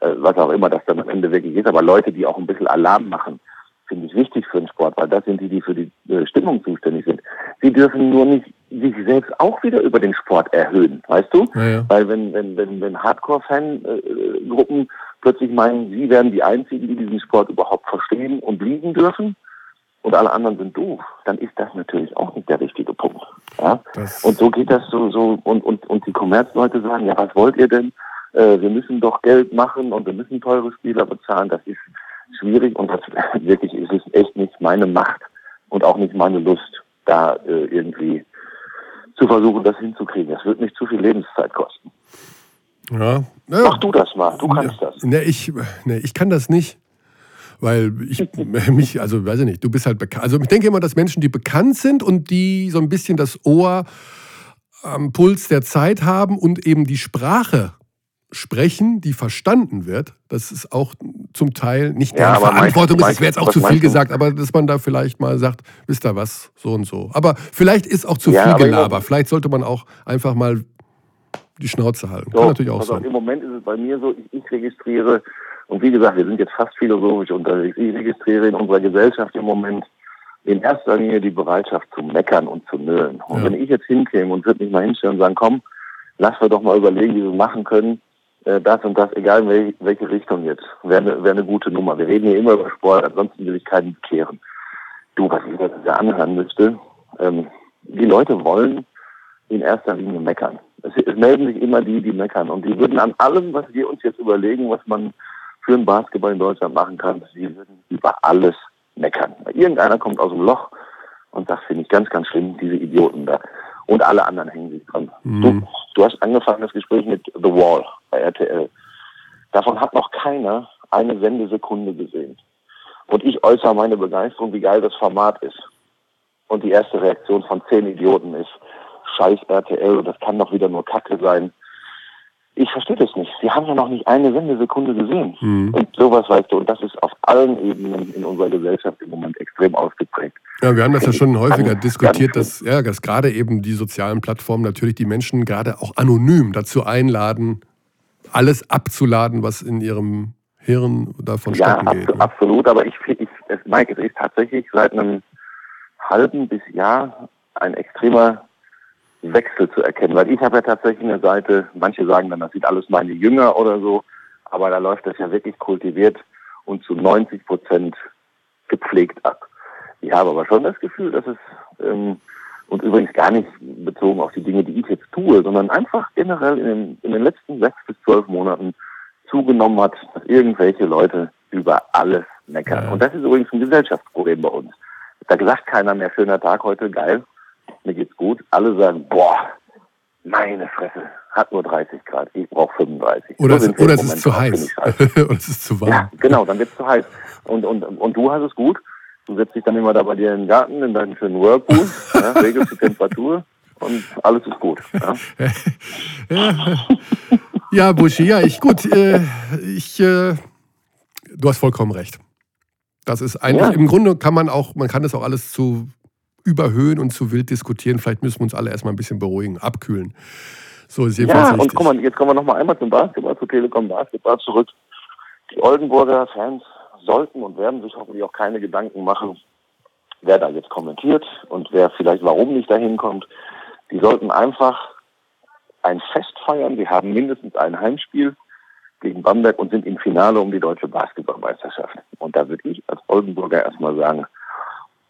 äh, was auch immer das dann am Ende wirklich ist, aber Leute, die auch ein bisschen Alarm machen, finde ich wichtig für den Sport, weil das sind die, die für die äh, Stimmung zuständig sind. Sie dürfen nur nicht sich selbst auch wieder über den Sport erhöhen, weißt du? Ja, ja. Weil wenn, wenn, wenn, wenn Hardcore-Fan-Gruppen äh, plötzlich meinen, sie wären die einzigen, die diesen Sport überhaupt verstehen und lieben dürfen, und alle anderen sind doof, dann ist das natürlich auch nicht der richtige Punkt. Ja? Und so geht das so, so und, und, und die Kommerzleute sagen, ja, was wollt ihr denn? Äh, wir müssen doch Geld machen und wir müssen teure Spieler bezahlen. Das ist schwierig und das wirklich ist es echt nicht meine Macht und auch nicht meine Lust, da äh, irgendwie zu versuchen, das hinzukriegen. Das wird nicht zu viel Lebenszeit kosten. Ja. ja. Mach du das mal, du kannst das. Ne, ich, ne, ich kann das nicht. Weil ich mich, also weiß ich nicht, du bist halt bekannt. Also ich denke immer, dass Menschen, die bekannt sind und die so ein bisschen das Ohr am Puls der Zeit haben und eben die Sprache sprechen, die verstanden wird, das ist auch zum Teil nicht ja, deren Verantwortung ist. Das wäre jetzt auch zu viel gesagt, aber dass man da vielleicht mal sagt, wisst ihr was, so und so. Aber vielleicht ist auch zu ja, viel Gelaber. Vielleicht sollte man auch einfach mal die Schnauze halten. So, Kann natürlich auch also sein. Im Moment ist es bei mir so, ich, ich registriere und wie gesagt, wir sind jetzt fast philosophisch unterwegs. Ich registriere in unserer Gesellschaft im Moment in erster Linie die Bereitschaft zu meckern und zu nölen. Und ja. wenn ich jetzt hinkäme und würde mich mal hinstellen und sagen, komm, lass wir doch mal überlegen, wie wir machen können, äh, das und das, egal in welche, welche Richtung jetzt, wäre eine, wär eine gute Nummer. Wir reden hier immer über Sport, ansonsten will ich keinen bekehren. Du, was ich jetzt anhören müsste, ähm, die Leute wollen in erster Linie meckern. Es, es melden sich immer die, die meckern. Und die würden an allem, was wir uns jetzt überlegen, was man für den Basketball in Deutschland machen kann. Sie würden über alles meckern. Irgendeiner kommt aus dem Loch und das finde ich ganz, ganz schlimm, diese Idioten da. Und alle anderen hängen sich dran. Mhm. Du, du hast angefangen das Gespräch mit The Wall bei RTL. Davon hat noch keiner eine Sendesekunde gesehen. Und ich äußere meine Begeisterung, wie geil das Format ist. Und die erste Reaktion von zehn Idioten ist, scheiß RTL, und das kann doch wieder nur Kacke sein ich verstehe das nicht. Sie haben ja noch nicht eine Sendesekunde gesehen. Mhm. Und sowas, weißt du, und das ist auf allen Ebenen in unserer Gesellschaft im Moment extrem ausgeprägt. Ja, wir haben das ja schon häufiger diskutiert, dass, ja, dass gerade eben die sozialen Plattformen natürlich die Menschen gerade auch anonym dazu einladen, alles abzuladen, was in ihrem Hirn davon ja, geht. Ja, ne? absolut, aber ich, ich es, Mike, es ist tatsächlich seit einem halben bis Jahr ein extremer Wechsel zu erkennen. Weil ich habe ja tatsächlich eine Seite, manche sagen dann, das sind alles meine Jünger oder so, aber da läuft das ja wirklich kultiviert und zu 90 Prozent gepflegt ab. Ich habe aber schon das Gefühl, dass es, ähm, und übrigens gar nicht bezogen auf die Dinge, die ich jetzt tue, sondern einfach generell in den, in den letzten sechs bis zwölf Monaten zugenommen hat, dass irgendwelche Leute über alles meckern. Ja. Und das ist übrigens ein Gesellschaftsproblem bei uns. Da sagt keiner mehr, schöner Tag heute, geil, mir geht's gut. Alle sagen, boah, meine Fresse, hat nur 30 Grad, ich brauche 35. Oder, es, oder es ist zu heiß. oder es ist zu warm. Ja, genau, dann wird es zu heiß. Und, und, und du hast es gut. Du setzt dich dann immer da bei dir in den Garten, in deinen schönen Whirlpool, ja, regelst die Temperatur und alles ist gut. Ja, ja. ja Buschi, ja, ich, gut, äh, ich, äh, du hast vollkommen recht. Das ist eigentlich, ja. im Grunde kann man auch, man kann das auch alles zu überhöhen und zu wild diskutieren. Vielleicht müssen wir uns alle erstmal ein bisschen beruhigen, abkühlen. So ist jedenfalls Ja, und guck mal, jetzt kommen wir nochmal einmal zum Basketball, zu Telekom Basketball zurück. Die Oldenburger Fans sollten und werden sich hoffentlich auch keine Gedanken machen, wer da jetzt kommentiert und wer vielleicht warum nicht dahin kommt. Die sollten einfach ein Fest feiern. Wir haben mindestens ein Heimspiel gegen Bamberg und sind im Finale um die deutsche Basketballmeisterschaft. Und da würde ich als Oldenburger erstmal sagen,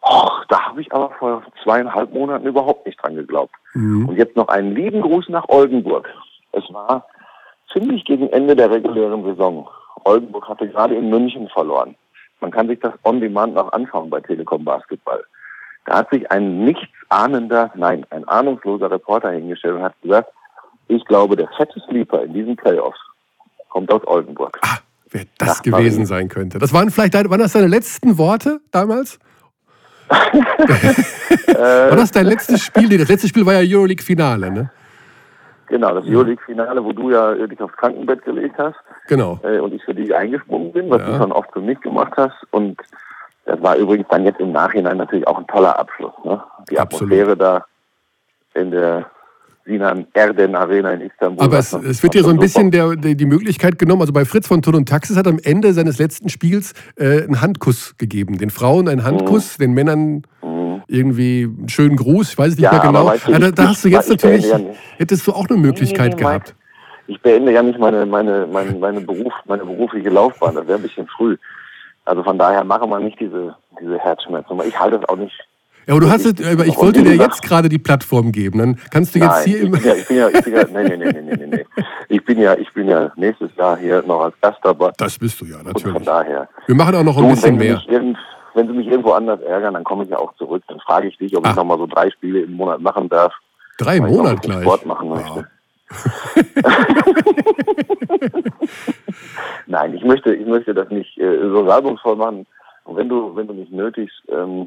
Och, da habe ich aber vor zweieinhalb Monaten überhaupt nicht dran geglaubt. Mhm. Und jetzt noch einen lieben Gruß nach Oldenburg. Es war ziemlich gegen Ende der regulären Saison. Oldenburg hatte gerade in München verloren. Man kann sich das on demand noch anschauen bei Telekom Basketball. Da hat sich ein nichtsahnender, nein, ein ahnungsloser Reporter hingestellt und hat gesagt, ich glaube, der fette Sleeper in diesen Playoffs kommt aus Oldenburg. Ah, wer das Nach gewesen sein könnte. Das waren vielleicht waren das deine letzten Worte damals? War das dein letztes Spiel? Das letzte Spiel war ja Euroleague-Finale, ne? Genau, das Euroleague-Finale, wo du ja dich aufs Krankenbett gelegt hast. Genau. Äh, und ich für dich eingesprungen bin, was ja. du schon oft für mich gemacht hast. Und das war übrigens dann jetzt im Nachhinein natürlich auch ein toller Abschluss. Ne? Die Absolut. Atmosphäre da in der Sinan Erden Arena in Istanbul. Aber es, es wird dir so ein bisschen der, der, die Möglichkeit genommen, also bei Fritz von Ton und Taxis hat am Ende seines letzten Spiels äh, einen Handkuss gegeben. Den Frauen einen Handkuss, mhm. den Männern mhm. irgendwie einen schönen Gruß, ich weiß es nicht ja, mehr genau. Weißt du, ja, da, da, hast du jetzt natürlich, ja hättest du auch eine Möglichkeit nee, nee, gehabt. Ich beende ja nicht meine, meine, meine, meine, Beruf, meine berufliche Laufbahn, das wäre ein bisschen früh. Also von daher mache man nicht diese, diese Herzschmerzen. Ich halte es auch nicht ja, aber du hast es, aber ich wollte dir jetzt gerade die Plattform geben. Dann kannst du jetzt Nein, hier immer. Ich bin ja, ich bin ja, nee, nee, nee, nee, nee, nee. Ich bin ja, ich bin ja nächstes Jahr hier noch als Gast dabei. Das bist du ja, natürlich. Von daher. Wir machen auch noch ein du, bisschen mehr. Wenn sie mich irgendwo anders ärgern, dann komme ich ja auch zurück. Dann frage ich dich, ob ah. ich noch mal so drei Spiele im Monat machen darf. Drei Monate gleich? Sport machen möchte. Nein, ich möchte, ich möchte das nicht äh, so salbungsvoll machen. Und wenn du, wenn du mich nötigst, ähm, äh,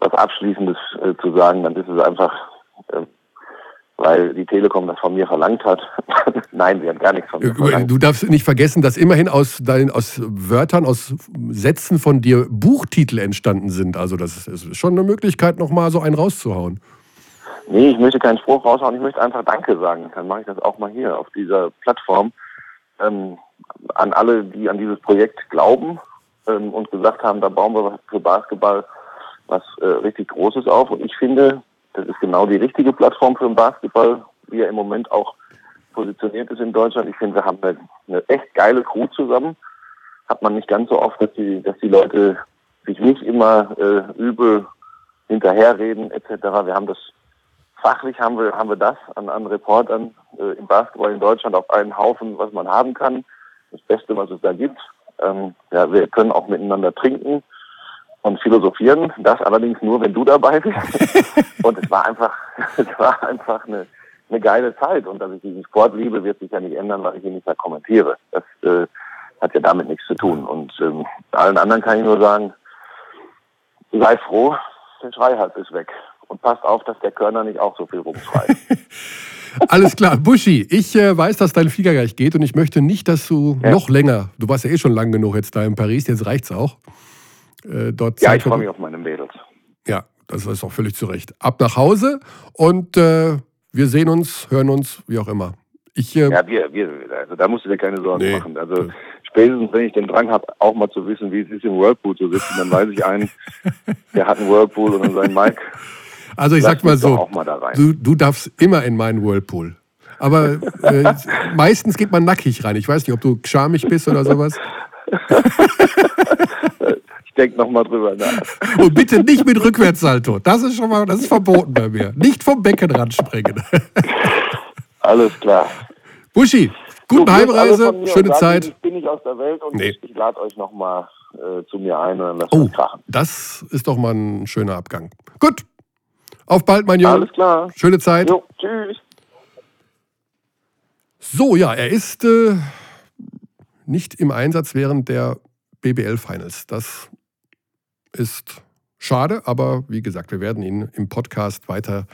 was Abschließendes äh, zu sagen, dann ist es einfach, äh, weil die Telekom das von mir verlangt hat. Nein, sie hat gar nichts von mir verlangt. Du darfst nicht vergessen, dass immerhin aus, dein, aus Wörtern, aus Sätzen von dir Buchtitel entstanden sind. Also das ist schon eine Möglichkeit, nochmal so einen rauszuhauen. Nee, ich möchte keinen Spruch raushauen, ich möchte einfach Danke sagen. Dann mache ich das auch mal hier auf dieser Plattform. Ähm, an alle, die an dieses Projekt glauben ähm, und gesagt haben, da bauen wir was für Basketball was äh, richtig Großes auf. Und ich finde, das ist genau die richtige Plattform für den Basketball, wie er im Moment auch positioniert ist in Deutschland. Ich finde, wir haben eine, eine echt geile Crew zusammen. Hat man nicht ganz so oft, dass die, dass die Leute sich nicht immer äh, übel hinterherreden etc. Wir haben das fachlich haben wir haben wir das an, an Reportern äh, im Basketball in Deutschland auf einen Haufen, was man haben kann. Das Beste, was es da gibt. Ähm, ja, wir können auch miteinander trinken und philosophieren. Das allerdings nur, wenn du dabei bist. und es war einfach, es war einfach eine, eine geile Zeit. Und dass ich diesen Sport liebe, wird sich ja nicht ändern, weil ich ihn nicht mehr kommentiere. Das äh, hat ja damit nichts zu tun. Und ähm, allen anderen kann ich nur sagen, sei froh, der Schreihals ist weg. Und passt auf, dass der Körner nicht auch so viel rumschreit. Alles klar. Buschi, ich äh, weiß, dass dein Flieger gleich geht und ich möchte nicht, dass du ja. noch länger, du warst ja eh schon lang genug jetzt da in Paris, jetzt reicht's auch. Äh, dort ja, Zeit ich freue mich auf meine Mädels. Ja, das ist auch völlig zu Recht. Ab nach Hause und äh, wir sehen uns, hören uns, wie auch immer. Ich, äh, ja, wir, wir, also da musst du dir keine Sorgen nee. machen. Also spätestens, wenn ich den Drang habe, auch mal zu wissen, wie es ist, im Whirlpool zu sitzen, dann weiß ich einen, der hat einen Whirlpool und sein Mike. Also ich sag mal so, mal du, du darfst immer in meinen Whirlpool. Aber äh, meistens geht man nackig rein. Ich weiß nicht, ob du schamig bist oder sowas. ich denke nochmal drüber nach. Und bitte nicht mit Rückwärtssalto. Das ist schon mal, das ist verboten bei mir. Nicht vom Beckenrand springen. Alles klar. Buschi, gute so, Heimreise, schöne Zeit. Ich bin nicht aus der Welt und nee. ich lade euch nochmal äh, zu mir ein und dann oh, krachen. Das ist doch mal ein schöner Abgang. Gut. Auf bald, mein Junge. Alles klar. Schöne Zeit. Jo, tschüss. So, ja, er ist äh, nicht im Einsatz während der BBL Finals. Das ist schade, aber wie gesagt, wir werden ihn im Podcast weiter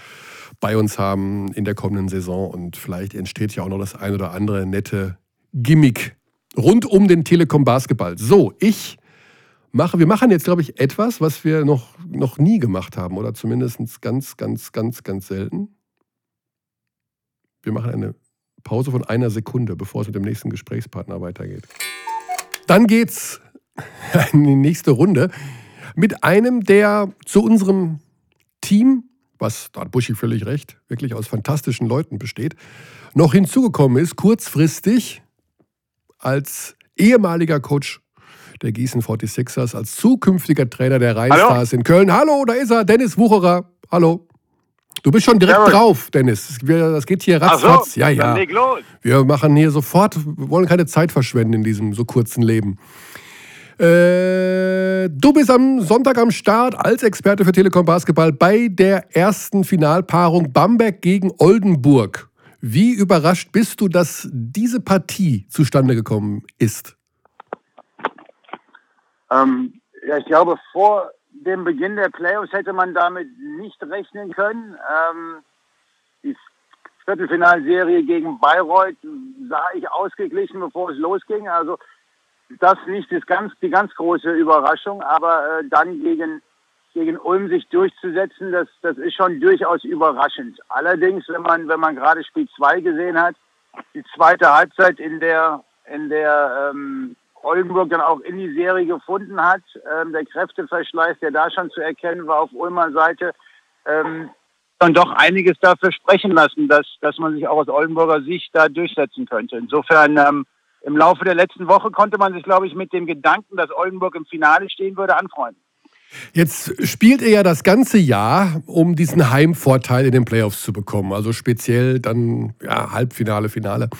bei uns haben in der kommenden Saison und vielleicht entsteht ja auch noch das ein oder andere nette Gimmick rund um den Telekom Basketball. So, ich mache, wir machen jetzt, glaube ich, etwas, was wir noch, noch nie gemacht haben oder zumindest ganz, ganz, ganz, ganz selten. Wir machen eine Pause von einer Sekunde, bevor es mit dem nächsten Gesprächspartner weitergeht. Dann geht's in die nächste Runde mit einem, der zu unserem Team was, da hat Buschi völlig recht, wirklich aus fantastischen Leuten besteht, noch hinzugekommen ist, kurzfristig als ehemaliger Coach der Gießen 46ers, als zukünftiger Trainer der Rheinstars in Köln. Hallo, da ist er, Dennis Wucherer. Hallo. Du bist schon direkt ja, drauf, Dennis. Das geht hier ratzfatz. So, ja, ja. Wir machen hier sofort, wir wollen keine Zeit verschwenden in diesem so kurzen Leben. Äh, du bist am Sonntag am Start als Experte für Telekom Basketball bei der ersten Finalpaarung Bamberg gegen Oldenburg. Wie überrascht bist du, dass diese Partie zustande gekommen ist? Ähm, ja, ich glaube, vor dem Beginn der Playoffs hätte man damit nicht rechnen können. Ähm, die Viertelfinalserie gegen Bayreuth sah ich ausgeglichen, bevor es losging. Also das nicht das ganz, die ganz große Überraschung, aber äh, dann gegen, gegen Ulm sich durchzusetzen, das, das ist schon durchaus überraschend. Allerdings, wenn man, wenn man gerade Spiel 2 gesehen hat, die zweite Halbzeit, in der, in der ähm, Oldenburg dann auch in die Serie gefunden hat, ähm, der Kräfteverschleiß, der da schon zu erkennen war auf Ulmer Seite, ähm, dann doch einiges dafür sprechen lassen, dass, dass man sich auch aus Oldenburger Sicht da durchsetzen könnte. Insofern ähm, im Laufe der letzten Woche konnte man sich, glaube ich, mit dem Gedanken, dass Oldenburg im Finale stehen würde, anfreunden. Jetzt spielt er ja das ganze Jahr, um diesen Heimvorteil in den Playoffs zu bekommen. Also speziell dann ja, Halbfinale, Finale.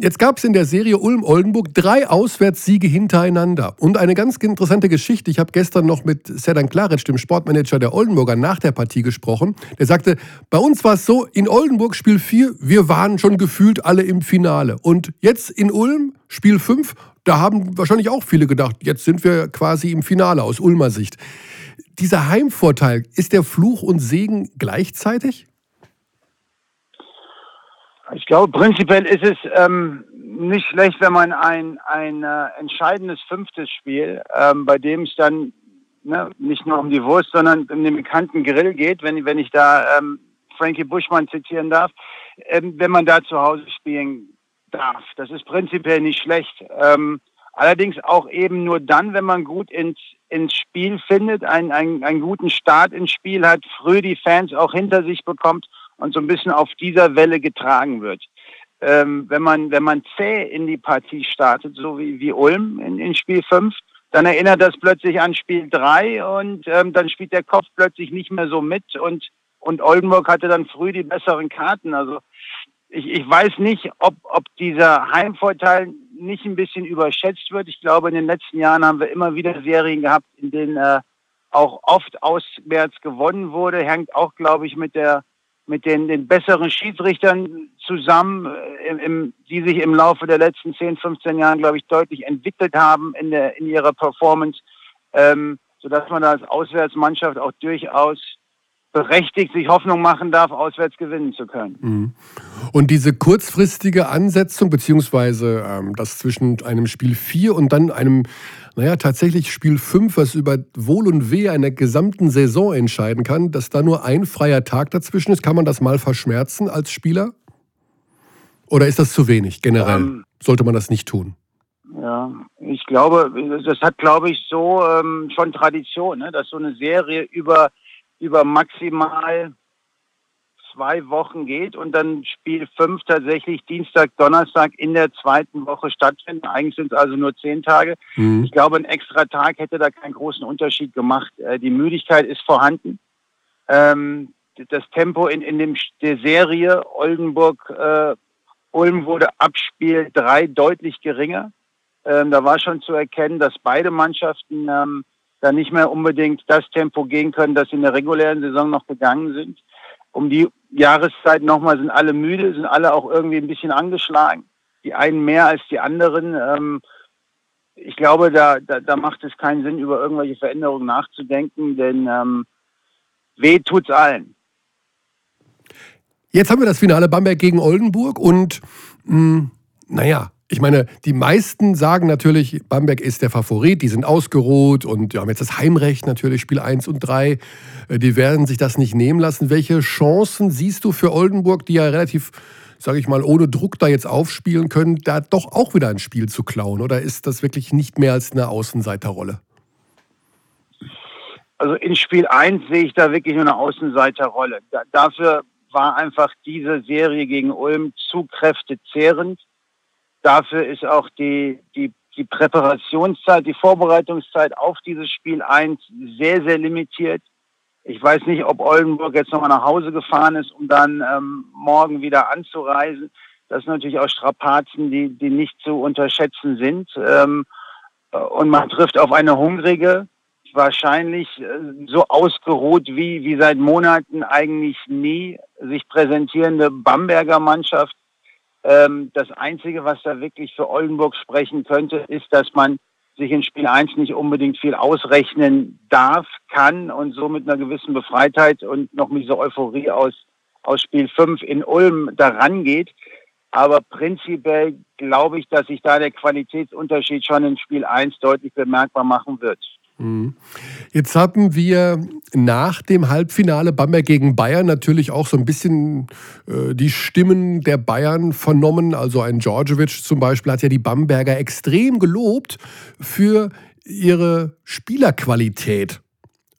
Jetzt gab es in der Serie Ulm-Oldenburg drei Auswärtssiege hintereinander. Und eine ganz interessante Geschichte. Ich habe gestern noch mit Sedan Klaric, dem Sportmanager der Oldenburger, nach der Partie gesprochen. Der sagte, bei uns war es so, in Oldenburg Spiel 4, wir waren schon gefühlt alle im Finale. Und jetzt in Ulm, Spiel 5, da haben wahrscheinlich auch viele gedacht, jetzt sind wir quasi im Finale aus Ulmer Sicht. Dieser Heimvorteil, ist der Fluch und Segen gleichzeitig? Ich glaube, prinzipiell ist es ähm, nicht schlecht, wenn man ein, ein äh, entscheidendes fünftes Spiel, ähm, bei dem es dann ne, nicht nur um die Wurst, sondern um den bekannten Grill geht, wenn, wenn ich da ähm, Frankie Buschmann zitieren darf, ähm, wenn man da zu Hause spielen darf. Das ist prinzipiell nicht schlecht. Ähm, allerdings auch eben nur dann, wenn man gut ins, ins Spiel findet, einen, einen, einen guten Start ins Spiel hat, früh die Fans auch hinter sich bekommt und so ein bisschen auf dieser Welle getragen wird. Ähm, wenn man wenn man zäh in die Partie startet, so wie, wie Ulm in, in Spiel 5, dann erinnert das plötzlich an Spiel 3 und ähm, dann spielt der Kopf plötzlich nicht mehr so mit und und Oldenburg hatte dann früh die besseren Karten. Also ich, ich weiß nicht, ob, ob dieser Heimvorteil nicht ein bisschen überschätzt wird. Ich glaube, in den letzten Jahren haben wir immer wieder Serien gehabt, in denen äh, auch oft auswärts gewonnen wurde. Hängt auch, glaube ich, mit der mit den, den besseren Schiedsrichtern zusammen, äh, im, im, die sich im Laufe der letzten 10, 15 Jahren, glaube ich, deutlich entwickelt haben in, der, in ihrer Performance, ähm, sodass man als Auswärtsmannschaft auch durchaus berechtigt sich Hoffnung machen darf, auswärts gewinnen zu können. Mhm. Und diese kurzfristige Ansetzung, beziehungsweise ähm, das zwischen einem Spiel 4 und dann einem, naja, tatsächlich Spiel 5, was über Wohl und Weh einer gesamten Saison entscheiden kann, dass da nur ein freier Tag dazwischen ist, kann man das mal verschmerzen als Spieler? Oder ist das zu wenig generell? Ähm, Sollte man das nicht tun? Ja, ich glaube, das hat, glaube ich, so ähm, schon Tradition, ne? dass so eine Serie über über maximal zwei Wochen geht und dann Spiel fünf tatsächlich Dienstag, Donnerstag in der zweiten Woche stattfindet. Eigentlich sind es also nur zehn Tage. Mhm. Ich glaube, ein extra Tag hätte da keinen großen Unterschied gemacht. Äh, die Müdigkeit ist vorhanden. Ähm, das Tempo in, in dem, der Serie Oldenburg äh, Ulm wurde ab Spiel drei deutlich geringer. Ähm, da war schon zu erkennen, dass beide Mannschaften ähm, da nicht mehr unbedingt das Tempo gehen können, das sie in der regulären Saison noch gegangen sind. Um die Jahreszeit nochmal sind alle müde, sind alle auch irgendwie ein bisschen angeschlagen. Die einen mehr als die anderen. Ähm, ich glaube, da, da, da macht es keinen Sinn, über irgendwelche Veränderungen nachzudenken, denn ähm, weh tut's allen. Jetzt haben wir das Finale Bamberg gegen Oldenburg und mh, hm, naja, ich meine, die meisten sagen natürlich, Bamberg ist der Favorit, die sind ausgeruht und die haben jetzt das Heimrecht natürlich, Spiel 1 und 3. Äh, die werden sich das nicht nehmen lassen. Welche Chancen siehst du für Oldenburg, die ja relativ, sage ich mal, ohne Druck da jetzt aufspielen können, da doch auch wieder ein Spiel zu klauen? Oder ist das wirklich nicht mehr als eine Außenseiterrolle? Also in Spiel 1 sehe ich da wirklich nur eine Außenseiterrolle. Da, dafür war einfach diese Serie gegen Ulm zu kräftezehrend Dafür ist auch die, die, die Präparationszeit, die Vorbereitungszeit auf dieses Spiel 1 sehr, sehr limitiert. Ich weiß nicht, ob Oldenburg jetzt nochmal nach Hause gefahren ist, um dann ähm, morgen wieder anzureisen. Das sind natürlich auch Strapazen, die, die nicht zu unterschätzen sind. Ähm, und man trifft auf eine hungrige, wahrscheinlich äh, so ausgeruht wie, wie seit Monaten eigentlich nie sich präsentierende Bamberger Mannschaft, ähm, das Einzige, was da wirklich für Oldenburg sprechen könnte, ist, dass man sich in Spiel 1 nicht unbedingt viel ausrechnen darf, kann und so mit einer gewissen Befreitheit und noch mit dieser Euphorie aus, aus Spiel 5 in Ulm daran geht. Aber prinzipiell glaube ich, dass sich da der Qualitätsunterschied schon in Spiel 1 deutlich bemerkbar machen wird. Jetzt haben wir nach dem Halbfinale Bamberg gegen Bayern natürlich auch so ein bisschen äh, die Stimmen der Bayern vernommen. Also ein Djordjevic zum Beispiel hat ja die Bamberger extrem gelobt für ihre Spielerqualität.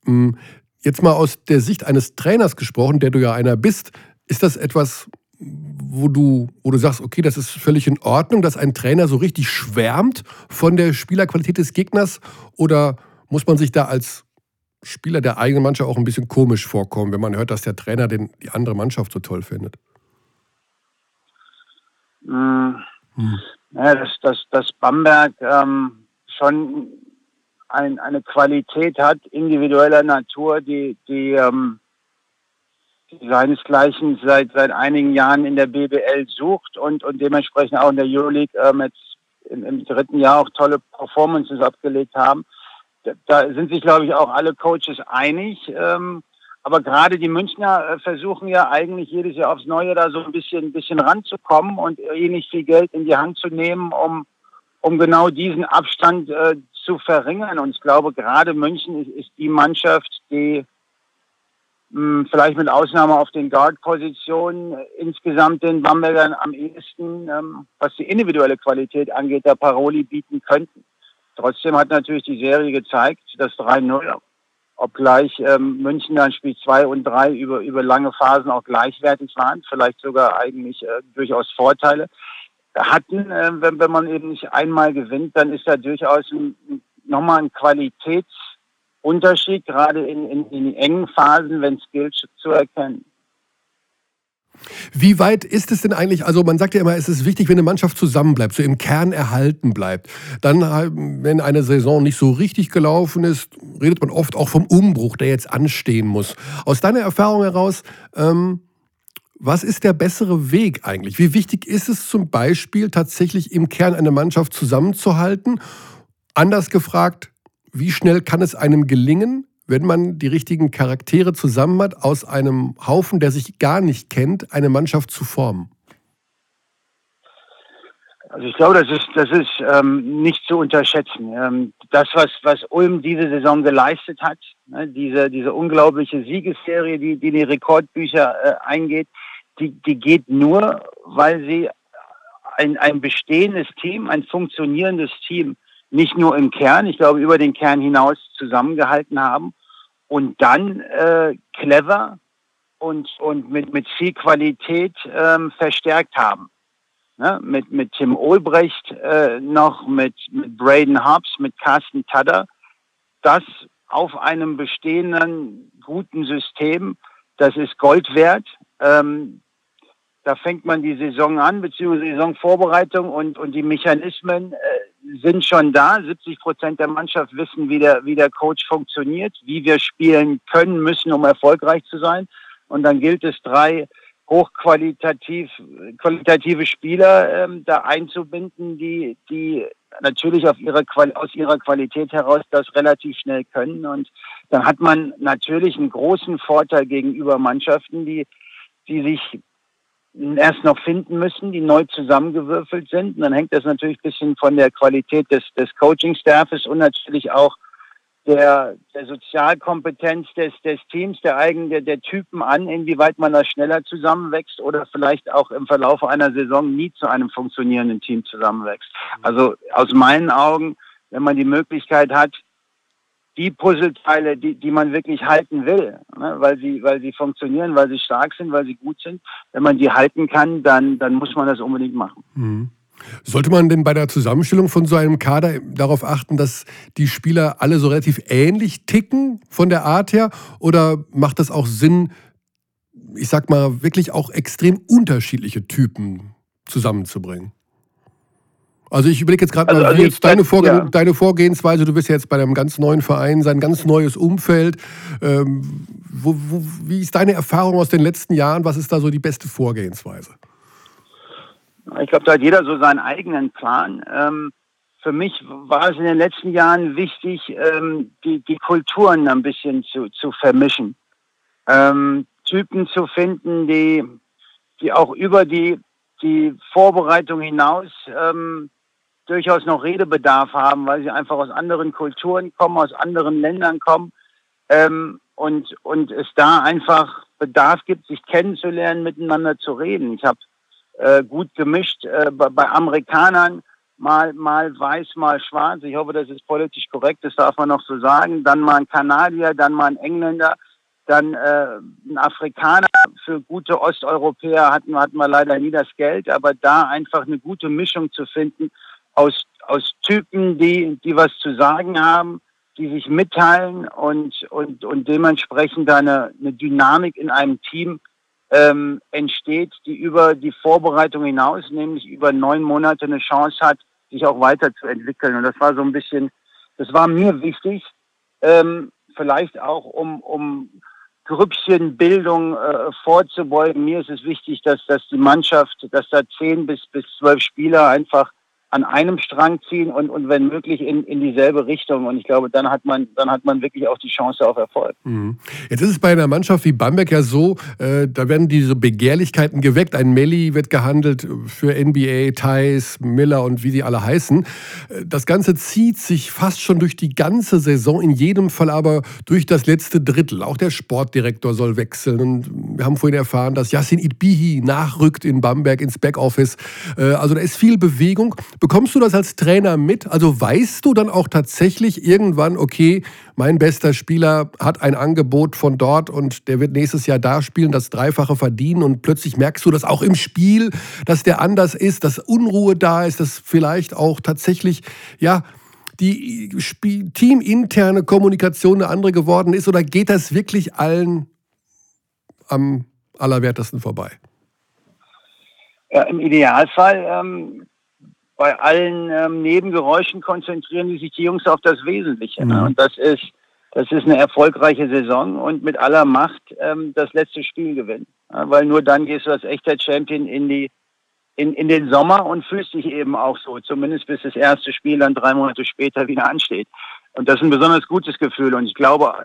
Mhm. Jetzt mal aus der Sicht eines Trainers gesprochen, der du ja einer bist, ist das etwas, wo du, wo du sagst, okay, das ist völlig in Ordnung, dass ein Trainer so richtig schwärmt von der Spielerqualität des Gegners oder muss man sich da als Spieler der eigenen Mannschaft auch ein bisschen komisch vorkommen, wenn man hört, dass der Trainer den, die andere Mannschaft so toll findet? Hm. Hm. Ja, dass, dass, dass Bamberg ähm, schon ein, eine Qualität hat, individueller Natur, die, die, ähm, die seinesgleichen seit, seit einigen Jahren in der BBL sucht und, und dementsprechend auch in der Euroleague ähm, jetzt im, im dritten Jahr auch tolle Performances abgelegt haben da sind sich, glaube ich, auch alle Coaches einig. Ähm, aber gerade die Münchner äh, versuchen ja eigentlich jedes Jahr aufs Neue da so ein bisschen, ein bisschen ranzukommen und eh nicht viel Geld in die Hand zu nehmen, um, um genau diesen Abstand äh, zu verringern. Und ich glaube, gerade München ist, ist die Mannschaft, die mh, hm, vielleicht mit Ausnahme auf den Guard-Positionen äh, insgesamt den Bambergern am ehesten, ähm, was die individuelle Qualität angeht, der Paroli bieten könnten. Trotzdem hat natürlich die Serie gezeigt, dass 3-0, obgleich ähm, München dann Spiel 2 und 3 über, über lange Phasen auch gleichwertig waren, vielleicht sogar eigentlich äh, durchaus Vorteile hatten. Äh, wenn, wenn man eben nicht einmal gewinnt, dann ist da durchaus ein, nochmal ein Qualitätsunterschied, gerade in, in, in engen Phasen, wenn es gilt, zu erkennen. Wie weit ist es denn eigentlich, also man sagt ja immer, es ist wichtig, wenn eine Mannschaft zusammenbleibt, so im Kern erhalten bleibt. Dann, wenn eine Saison nicht so richtig gelaufen ist, redet man oft auch vom Umbruch, der jetzt anstehen muss. Aus deiner Erfahrung heraus, ähm, was ist der bessere Weg eigentlich? Wie wichtig ist es zum Beispiel tatsächlich im Kern eine Mannschaft zusammenzuhalten? Anders gefragt, wie schnell kann es einem gelingen, wenn man die richtigen Charaktere zusammen hat, aus einem Haufen, der sich gar nicht kennt, eine Mannschaft zu formen? Also ich glaube, das ist, das ist ähm, nicht zu unterschätzen. Ähm, das, was, was Ulm diese Saison geleistet hat, ne, diese, diese unglaubliche Siegesserie, die, die die Rekordbücher äh, eingeht, die, die geht nur, weil sie ein, ein bestehendes Team, ein funktionierendes Team, nicht nur im Kern, ich glaube über den Kern hinaus zusammengehalten haben und dann äh, clever und, und mit, mit viel Qualität ähm, verstärkt haben. Ne, mit, mit Tim Olbrecht äh, noch, mit, mit Braden Hobbs, mit Carsten Tadder, das auf einem bestehenden guten System, das ist Gold wert. Ähm, da fängt man die Saison an, beziehungsweise Saisonvorbereitung und, und die Mechanismen äh, sind schon da. 70 Prozent der Mannschaft wissen, wie der, wie der Coach funktioniert, wie wir spielen können, müssen, um erfolgreich zu sein. Und dann gilt es, drei hochqualitativ qualitative Spieler ähm, da einzubinden, die die natürlich auf ihre aus ihrer Qualität heraus das relativ schnell können und dann hat man natürlich einen großen Vorteil gegenüber Mannschaften, die die sich erst noch finden müssen, die neu zusammengewürfelt sind. Und dann hängt das natürlich ein bisschen von der Qualität des, des Coaching-Staffes und natürlich auch der, der Sozialkompetenz des, des Teams, der eigenen, der, der Typen an, inwieweit man da schneller zusammenwächst oder vielleicht auch im Verlauf einer Saison nie zu einem funktionierenden Team zusammenwächst. Also aus meinen Augen, wenn man die Möglichkeit hat, die Puzzleteile, die, die man wirklich halten will, ne, weil sie, weil sie funktionieren, weil sie stark sind, weil sie gut sind, wenn man die halten kann, dann, dann muss man das unbedingt machen. Mhm. Sollte man denn bei der Zusammenstellung von so einem Kader darauf achten, dass die Spieler alle so relativ ähnlich ticken von der Art her? Oder macht das auch Sinn, ich sag mal, wirklich auch extrem unterschiedliche Typen zusammenzubringen? Also ich überlege jetzt gerade also, mal, also jetzt deine, Vorge ja. deine, Vorgehensweise, du bist jetzt bei einem ganz neuen Verein, sein ganz neues Umfeld. Ähm, wo, wo, wie ist deine Erfahrung aus den letzten Jahren? Was ist da so die beste Vorgehensweise? Ich glaube, da hat jeder so seinen eigenen Plan. Ähm, für mich war es in den letzten Jahren wichtig, ähm, die, die Kulturen ein bisschen zu, zu vermischen. Ähm, Typen zu finden, die, die auch über die, die Vorbereitung hinaus ähm, durchaus noch Redebedarf haben, weil sie einfach aus anderen Kulturen kommen, aus anderen Ländern kommen ähm, und, und es da einfach Bedarf gibt, sich kennenzulernen, miteinander zu reden. Ich habe äh, gut gemischt. Äh, bei, bei, Amerikanern mal, mal weiß, mal schwarz. Ich hoffe, das ist politisch korrekt, das darf man noch so sagen. Dann mal ein Kanadier, dann mal ein Engländer, dann äh, ein Afrikaner. Für gute Osteuropäer hatten, hatten wir leider nie das Geld, aber da einfach eine gute Mischung zu finden aus, aus Typen, die, die was zu sagen haben, die sich mitteilen und, und, und dementsprechend eine, eine Dynamik in einem Team ähm, entsteht, die über die Vorbereitung hinaus, nämlich über neun Monate eine Chance hat, sich auch weiterzuentwickeln. Und das war so ein bisschen, das war mir wichtig, ähm, vielleicht auch um, um Grüppchenbildung äh, vorzubeugen. Mir ist es wichtig, dass, dass die Mannschaft, dass da zehn bis, bis zwölf Spieler einfach an einem Strang ziehen und, und wenn möglich in, in dieselbe Richtung. Und ich glaube, dann hat man, dann hat man wirklich auch die Chance auf Erfolg. Mhm. Jetzt ist es bei einer Mannschaft wie Bamberg ja so, äh, da werden diese Begehrlichkeiten geweckt. Ein Melli wird gehandelt für NBA, Thais, Miller und wie sie alle heißen. Äh, das Ganze zieht sich fast schon durch die ganze Saison, in jedem Fall aber durch das letzte Drittel. Auch der Sportdirektor soll wechseln. Und wir haben vorhin erfahren, dass Yassin Idbihi nachrückt in Bamberg ins Backoffice. Äh, also da ist viel Bewegung. Bekommst du das als Trainer mit? Also weißt du dann auch tatsächlich irgendwann, okay, mein bester Spieler hat ein Angebot von dort und der wird nächstes Jahr da spielen, das Dreifache verdienen und plötzlich merkst du das auch im Spiel, dass der anders ist, dass Unruhe da ist, dass vielleicht auch tatsächlich, ja, die teaminterne Kommunikation eine andere geworden ist oder geht das wirklich allen am allerwertesten vorbei? Ja, Im Idealfall ähm, bei allen ähm, Nebengeräuschen konzentrieren die sich die Jungs auf das Wesentliche. Ne? Mhm. Und das ist, das ist eine erfolgreiche Saison und mit aller Macht ähm, das letzte Spiel gewinnen. Ja, weil nur dann gehst du als echter Champion in die in, in den Sommer und fühlst dich eben auch so, zumindest bis das erste Spiel dann drei Monate später wieder ansteht. Und das ist ein besonders gutes Gefühl. Und ich glaube,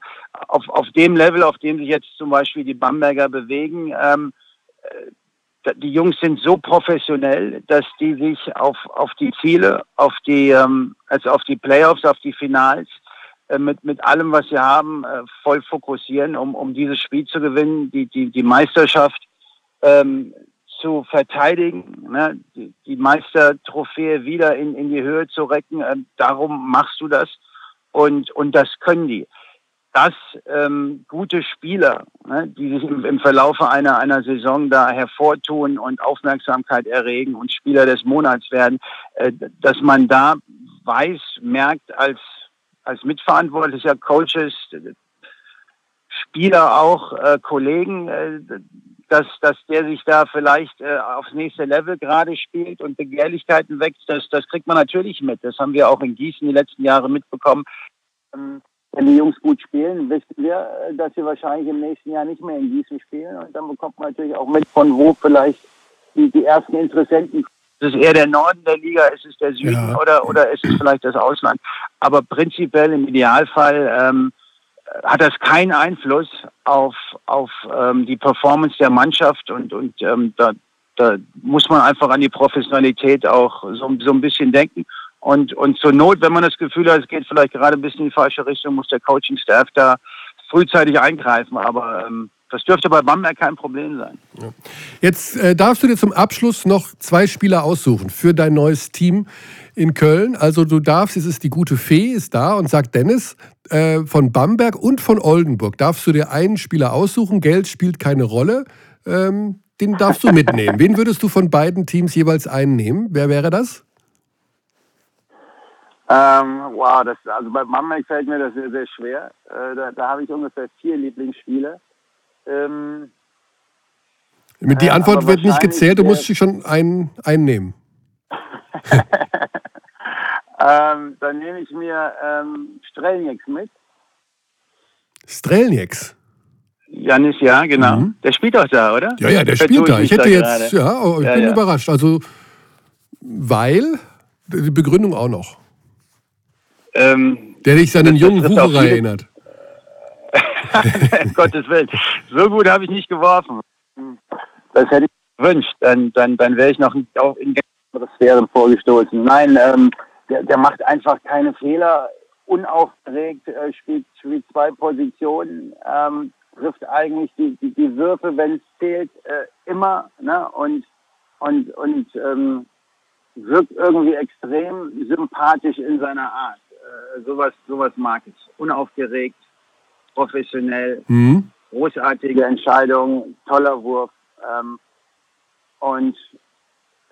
auf, auf dem Level, auf dem sich jetzt zum Beispiel die Bamberger bewegen, ähm, äh, die Jungs sind so professionell, dass die sich auf, auf die Ziele, auf die, ähm, also auf die Playoffs, auf die Finals, äh, mit, mit allem, was sie haben, äh, voll fokussieren, um, um dieses Spiel zu gewinnen, die, die, die Meisterschaft ähm, zu verteidigen, ne? die, die Meistertrophäe wieder in, in die Höhe zu recken. Äh, darum machst du das und, und das können die. Dass ähm, gute Spieler, ne, die sich im, im Verlaufe einer, einer Saison da hervortun und Aufmerksamkeit erregen und Spieler des Monats werden, äh, dass man da weiß, merkt als, als mitverantwortlicher Coaches, Spieler auch, äh, Kollegen, äh, dass, dass der sich da vielleicht äh, aufs nächste Level gerade spielt und Begehrlichkeiten wächst, das, das kriegt man natürlich mit. Das haben wir auch in Gießen die letzten Jahre mitbekommen. Ähm, wenn die Jungs gut spielen, wissen wir, äh, dass sie wahrscheinlich im nächsten Jahr nicht mehr in Gießen spielen. Und dann bekommt man natürlich auch mit, von wo vielleicht die, die ersten Interessenten ist es eher der Norden der Liga, ist es der Süden ja. oder, oder ist es vielleicht das Ausland? Aber prinzipiell im Idealfall ähm, hat das keinen Einfluss auf, auf ähm, die Performance der Mannschaft und, und ähm, da, da muss man einfach an die Professionalität auch so, so ein bisschen denken. Und, und zur Not, wenn man das Gefühl hat, es geht vielleicht gerade ein bisschen in die falsche Richtung, muss der Coaching-Staff da frühzeitig eingreifen. Aber ähm, das dürfte bei Bamberg kein Problem sein. Jetzt äh, darfst du dir zum Abschluss noch zwei Spieler aussuchen für dein neues Team in Köln. Also du darfst, es ist die gute Fee, ist da und sagt Dennis, äh, von Bamberg und von Oldenburg darfst du dir einen Spieler aussuchen. Geld spielt keine Rolle. Ähm, den darfst du mitnehmen. Wen würdest du von beiden Teams jeweils einen nehmen? Wer wäre das? Ähm, wow, das, also bei Bamberg fällt mir das sehr, sehr schwer. Äh, da, da habe ich ungefähr vier Lieblingsspiele. Ähm, die Antwort äh, wird nicht gezählt, du musst dich schon einen, einen nehmen. ähm, dann nehme ich mir ähm, Strelnieks mit. Strelnieks? Janis, ja, genau. Mhm. Der spielt auch da, oder? Ja, ja, der spielt da. Ich hätte jetzt, gerade. ja, oh, ich ja, bin ja. überrascht. Also, weil, die Begründung auch noch. Ähm, der dich seinen jungen Wucherer erinnert. um Gottes Willen. So gut habe ich nicht geworfen. Das hätte ich gewünscht. Dann, dann, dann wäre ich noch auch in andere Sphären vorgestoßen. Nein, ähm, der, der macht einfach keine Fehler. Unaufgeregt, äh, spielt, spielt zwei Positionen, ähm, trifft eigentlich die, die, die Würfe, wenn es zählt, äh, immer. Ne? Und, und, und ähm, wirkt irgendwie extrem sympathisch in seiner Art. Äh, sowas, sowas mag ich. Unaufgeregt, professionell, mhm. großartige Entscheidung, toller Wurf. Ähm, und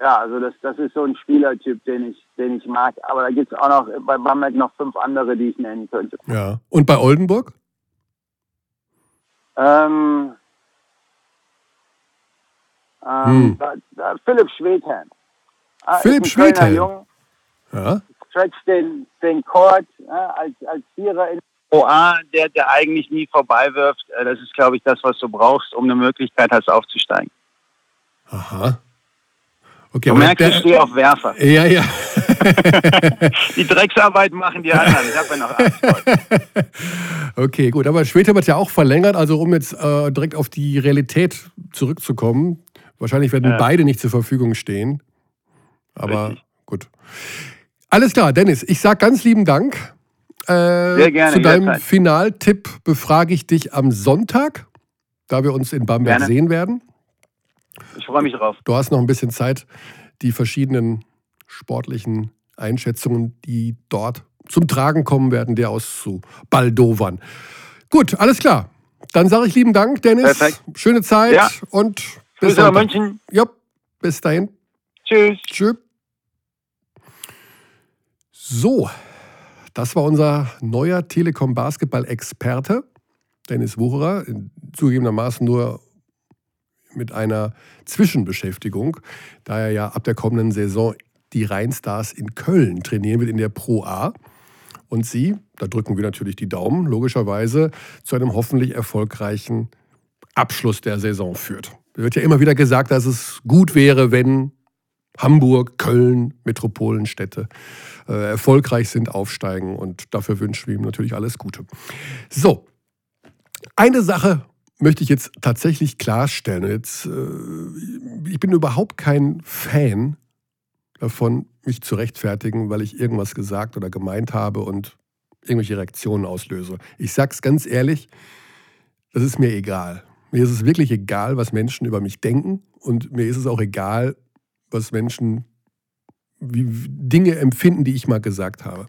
ja, also das, das ist so ein Spielertyp, den ich, den ich mag. Aber da gibt es auch noch bei Bamberg noch fünf andere, die ich nennen könnte. Ja. Und bei Oldenburg? Ähm, ähm, hm. da, da, Philipp Schwedhelm. Ah, Philipp Schwedhelm? Ja. Stretcht den, den Court ja, als, als Vierer in OA, der, der eigentlich nie vorbeiwirft. Äh, das ist, glaube ich, das, was du brauchst, um eine Möglichkeit hast, aufzusteigen. Aha. Okay, du merkst, ich stehe auf Werfer. Ja, ja. die Drecksarbeit machen die anderen. Ich habe ja noch Angst Okay, gut. Aber später wird ja auch verlängert. Also um jetzt äh, direkt auf die Realität zurückzukommen. Wahrscheinlich werden ja. beide nicht zur Verfügung stehen. Aber Richtig. gut. Alles klar, Dennis. Ich sage ganz lieben Dank. Äh, Sehr gerne. Zu deinem jederzeit. Finaltipp befrage ich dich am Sonntag, da wir uns in Bamberg gerne. sehen werden. Ich freue mich drauf. Du hast noch ein bisschen Zeit, die verschiedenen sportlichen Einschätzungen, die dort zum Tragen kommen werden, dir auszubaldowern. Gut, alles klar. Dann sage ich lieben Dank, Dennis. Perfekt. Schöne Zeit ja. und bis dann. München. Ja, bis dahin. Tschüss. Tschüss. So, das war unser neuer Telekom-Basketball-Experte, Dennis Wucherer, zugegebenermaßen nur mit einer Zwischenbeschäftigung, da er ja ab der kommenden Saison die Rheinstars in Köln trainieren wird in der Pro A. Und sie, da drücken wir natürlich die Daumen, logischerweise zu einem hoffentlich erfolgreichen Abschluss der Saison führt. Es wird ja immer wieder gesagt, dass es gut wäre, wenn Hamburg, Köln, Metropolenstädte erfolgreich sind, aufsteigen und dafür wünschen wir ihm natürlich alles Gute. So, eine Sache möchte ich jetzt tatsächlich klarstellen. Jetzt, äh, ich bin überhaupt kein Fan davon, mich zu rechtfertigen, weil ich irgendwas gesagt oder gemeint habe und irgendwelche Reaktionen auslöse. Ich sag's ganz ehrlich, das ist mir egal. Mir ist es wirklich egal, was Menschen über mich denken und mir ist es auch egal, was Menschen Dinge empfinden, die ich mal gesagt habe.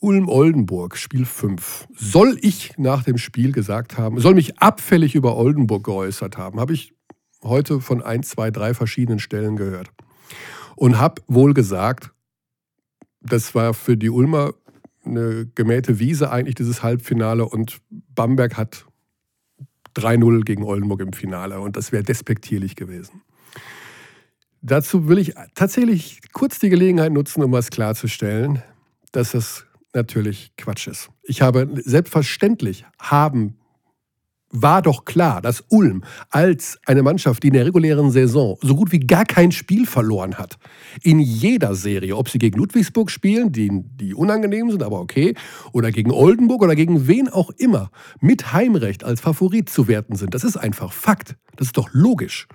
Ulm-Oldenburg, Spiel 5. Soll ich nach dem Spiel gesagt haben, soll mich abfällig über Oldenburg geäußert haben, habe ich heute von ein, zwei, drei verschiedenen Stellen gehört. Und habe wohl gesagt, das war für die Ulmer eine gemähte Wiese eigentlich, dieses Halbfinale. Und Bamberg hat 3-0 gegen Oldenburg im Finale. Und das wäre despektierlich gewesen. Dazu will ich tatsächlich kurz die Gelegenheit nutzen, um was klarzustellen, dass das natürlich Quatsch ist. Ich habe selbstverständlich haben war doch klar, dass Ulm als eine Mannschaft, die in der regulären Saison so gut wie gar kein Spiel verloren hat, in jeder Serie, ob sie gegen Ludwigsburg spielen, die, die unangenehm sind, aber okay, oder gegen Oldenburg oder gegen wen auch immer, mit Heimrecht als Favorit zu werten sind. Das ist einfach Fakt. Das ist doch logisch.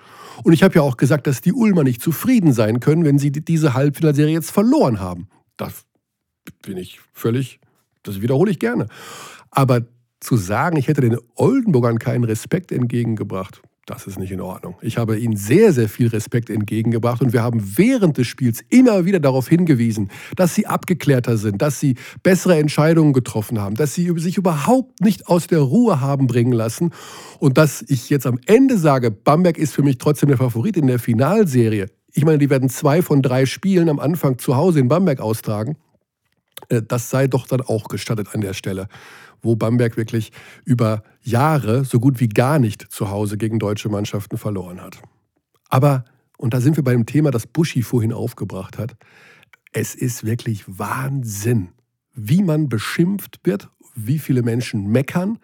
Und ich habe ja auch gesagt, dass die Ulmer nicht zufrieden sein können, wenn sie diese Halbfinalserie jetzt verloren haben. Das bin ich völlig, das wiederhole ich gerne. Aber zu sagen, ich hätte den Oldenburgern keinen Respekt entgegengebracht, das ist nicht in Ordnung. Ich habe ihnen sehr, sehr viel Respekt entgegengebracht und wir haben während des Spiels immer wieder darauf hingewiesen, dass sie abgeklärter sind, dass sie bessere Entscheidungen getroffen haben, dass sie sich überhaupt nicht aus der Ruhe haben bringen lassen und dass ich jetzt am Ende sage, Bamberg ist für mich trotzdem der Favorit in der Finalserie. Ich meine, die werden zwei von drei Spielen am Anfang zu Hause in Bamberg austragen. Äh, das sei doch dann auch gestattet an der Stelle wo Bamberg wirklich über Jahre so gut wie gar nicht zu Hause gegen deutsche Mannschaften verloren hat. Aber, und da sind wir bei dem Thema, das Buschi vorhin aufgebracht hat, es ist wirklich Wahnsinn, wie man beschimpft wird, wie viele Menschen meckern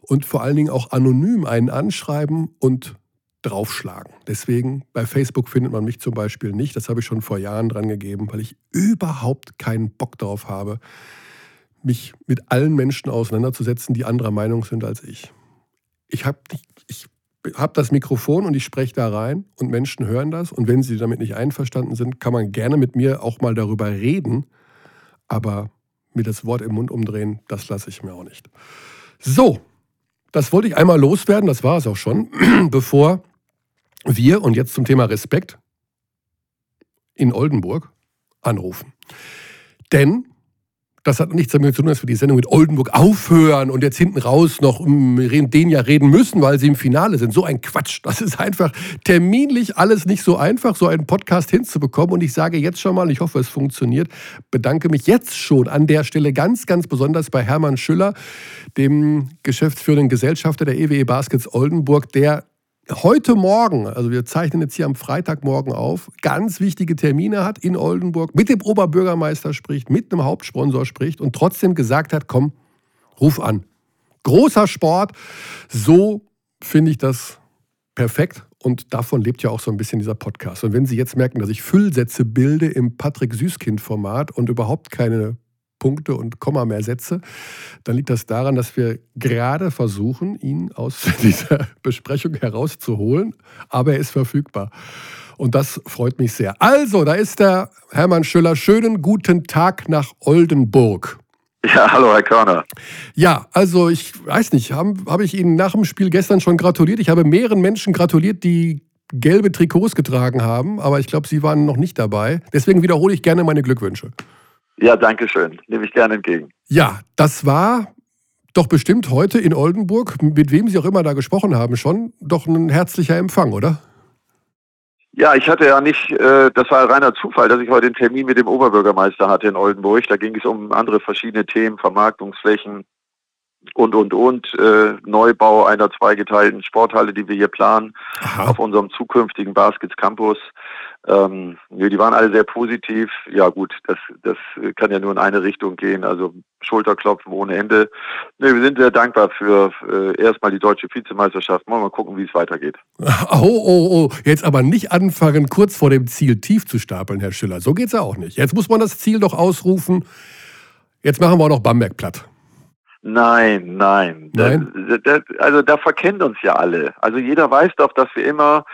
und vor allen Dingen auch anonym einen anschreiben und draufschlagen. Deswegen bei Facebook findet man mich zum Beispiel nicht. Das habe ich schon vor Jahren dran gegeben, weil ich überhaupt keinen Bock darauf habe, mich mit allen Menschen auseinanderzusetzen, die anderer Meinung sind als ich. Ich habe ich hab das Mikrofon und ich spreche da rein und Menschen hören das. Und wenn sie damit nicht einverstanden sind, kann man gerne mit mir auch mal darüber reden. Aber mir das Wort im Mund umdrehen, das lasse ich mir auch nicht. So, das wollte ich einmal loswerden, das war es auch schon, bevor wir, und jetzt zum Thema Respekt, in Oldenburg anrufen. Denn das hat nichts damit zu tun, dass wir die Sendung mit Oldenburg aufhören und jetzt hinten raus noch um den ja reden müssen, weil sie im Finale sind. So ein Quatsch. Das ist einfach terminlich alles nicht so einfach, so einen Podcast hinzubekommen. Und ich sage jetzt schon mal, ich hoffe, es funktioniert, bedanke mich jetzt schon an der Stelle ganz, ganz besonders bei Hermann Schüller, dem geschäftsführenden Gesellschafter der EWE e Baskets Oldenburg, der heute Morgen, also wir zeichnen jetzt hier am Freitagmorgen auf, ganz wichtige Termine hat in Oldenburg, mit dem Oberbürgermeister spricht, mit einem Hauptsponsor spricht und trotzdem gesagt hat, komm, ruf an. Großer Sport, so finde ich das perfekt und davon lebt ja auch so ein bisschen dieser Podcast. Und wenn Sie jetzt merken, dass ich Füllsätze bilde im Patrick Süßkind-Format und überhaupt keine Punkte und Komma mehr setze, dann liegt das daran, dass wir gerade versuchen, ihn aus dieser Besprechung herauszuholen, aber er ist verfügbar. Und das freut mich sehr. Also, da ist der Hermann Schüller. Schönen guten Tag nach Oldenburg. Ja, hallo Herr Körner. Ja, also ich weiß nicht, habe hab ich Ihnen nach dem Spiel gestern schon gratuliert. Ich habe mehreren Menschen gratuliert, die gelbe Trikots getragen haben, aber ich glaube, Sie waren noch nicht dabei. Deswegen wiederhole ich gerne meine Glückwünsche. Ja, danke schön. Nehme ich gerne entgegen. Ja, das war doch bestimmt heute in Oldenburg, mit wem Sie auch immer da gesprochen haben, schon doch ein herzlicher Empfang, oder? Ja, ich hatte ja nicht, äh, das war reiner Zufall, dass ich heute einen Termin mit dem Oberbürgermeister hatte in Oldenburg. Da ging es um andere verschiedene Themen, Vermarktungsflächen und, und, und, äh, Neubau einer zweigeteilten Sporthalle, die wir hier planen, Aha. auf unserem zukünftigen Baskets Campus. Ähm, nee, die waren alle sehr positiv. Ja gut, das, das kann ja nur in eine Richtung gehen. Also Schulterklopfen ohne Ende. Nee, wir sind sehr dankbar für äh, erstmal die deutsche Vizemeisterschaft. Mal, mal gucken, wie es weitergeht. Oh, oh, oh, jetzt aber nicht anfangen, kurz vor dem Ziel tief zu stapeln, Herr Schiller. So geht's ja auch nicht. Jetzt muss man das Ziel doch ausrufen. Jetzt machen wir auch noch Bamberg platt. Nein, nein. Nein? Das, das, also da verkennen uns ja alle. Also jeder weiß doch, dass wir immer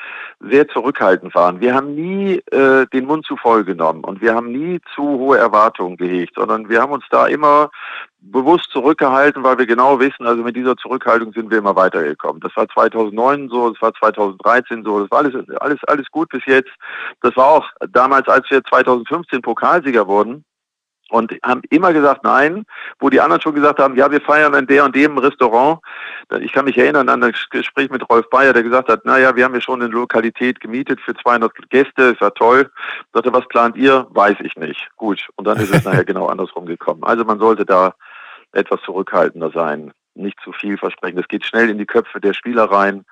sehr zurückhaltend waren. Wir haben nie äh, den Mund zu voll genommen und wir haben nie zu hohe Erwartungen gehegt, sondern wir haben uns da immer bewusst zurückgehalten, weil wir genau wissen, also mit dieser Zurückhaltung sind wir immer weitergekommen. Das war 2009 so, das war 2013 so, das war alles, alles, alles gut bis jetzt. Das war auch damals, als wir 2015 Pokalsieger wurden, und haben immer gesagt nein, wo die anderen schon gesagt haben, ja, wir feiern in der und dem Restaurant. Ich kann mich erinnern an das Gespräch mit Rolf Bayer, der gesagt hat, naja, wir haben ja schon eine Lokalität gemietet für 200 Gäste, ist ja toll. Sagte, was plant ihr? Weiß ich nicht. Gut. Und dann ist es nachher genau andersrum gekommen. Also man sollte da etwas zurückhaltender sein, nicht zu viel versprechen. Das geht schnell in die Köpfe der Spieler rein